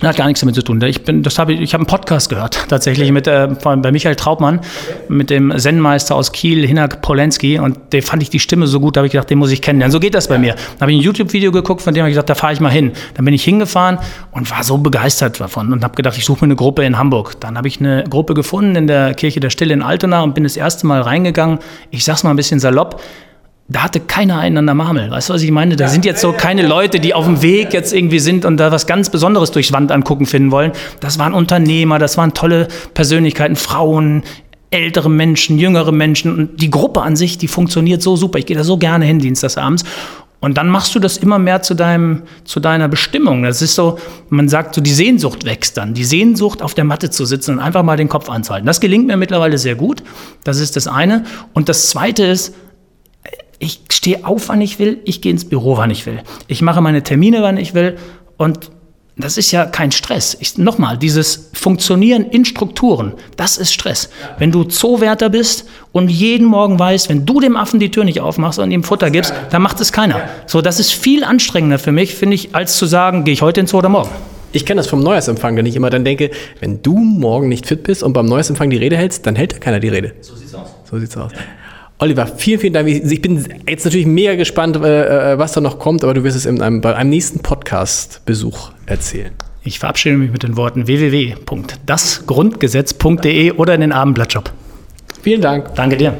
Das hat gar nichts damit zu tun. Ich bin, das habe ich, ich habe einen Podcast gehört, tatsächlich mit äh, bei Michael Traubmann, mit dem Zen-Meister aus Kiel, Hinak Polenski, und der fand ich die Stimme so gut, da habe ich gedacht, den muss ich kennenlernen. So geht das bei mir. Dann habe ich ein YouTube-Video geguckt, von dem habe ich gesagt, da fahre ich mal hin. Dann bin ich hingefahren und war so begeistert davon und habe gedacht, ich suche mir eine Gruppe in Hamburg. Dann habe ich eine Gruppe gefunden in der Kirche der Stille in Altona und bin das erste Mal reingegangen. Ich sag's mal ein bisschen salopp da hatte keiner einen an der Marmel. Weißt du, was ich meine? Da sind jetzt so keine Leute, die auf dem Weg jetzt irgendwie sind und da was ganz Besonderes durchs Wand angucken finden wollen. Das waren Unternehmer, das waren tolle Persönlichkeiten, Frauen, ältere Menschen, jüngere Menschen. Und die Gruppe an sich, die funktioniert so super. Ich gehe da so gerne hin, dienstagsabends. Und dann machst du das immer mehr zu, deinem, zu deiner Bestimmung. Das ist so, man sagt so, die Sehnsucht wächst dann. Die Sehnsucht, auf der Matte zu sitzen und einfach mal den Kopf anzuhalten. Das gelingt mir mittlerweile sehr gut. Das ist das eine. Und das zweite ist, ich stehe auf, wann ich will, ich gehe ins Büro, wann ich will. Ich mache meine Termine, wann ich will. Und das ist ja kein Stress. Ich, nochmal, dieses Funktionieren in Strukturen, das ist Stress. Wenn du Zoowärter bist und jeden Morgen weißt, wenn du dem Affen die Tür nicht aufmachst und ihm Futter gibst, dann macht es keiner. So, das ist viel anstrengender für mich, finde ich, als zu sagen, gehe ich heute ins Zoo oder morgen. Ich kenne das vom Neujahrsempfang, wenn ich immer dann denke, wenn du morgen nicht fit bist und beim Neujahrsempfang die Rede hältst, dann hält ja keiner die Rede. So sieht's aus. So sieht's aus. Oliver, vielen, vielen Dank. Ich bin jetzt natürlich mega gespannt, äh, äh, was da noch kommt, aber du wirst es in einem, bei einem nächsten Podcast-Besuch erzählen. Ich verabschiede mich mit den Worten www.dasgrundgesetz.de oder in den Abendblattshop. Vielen Dank. Danke dir.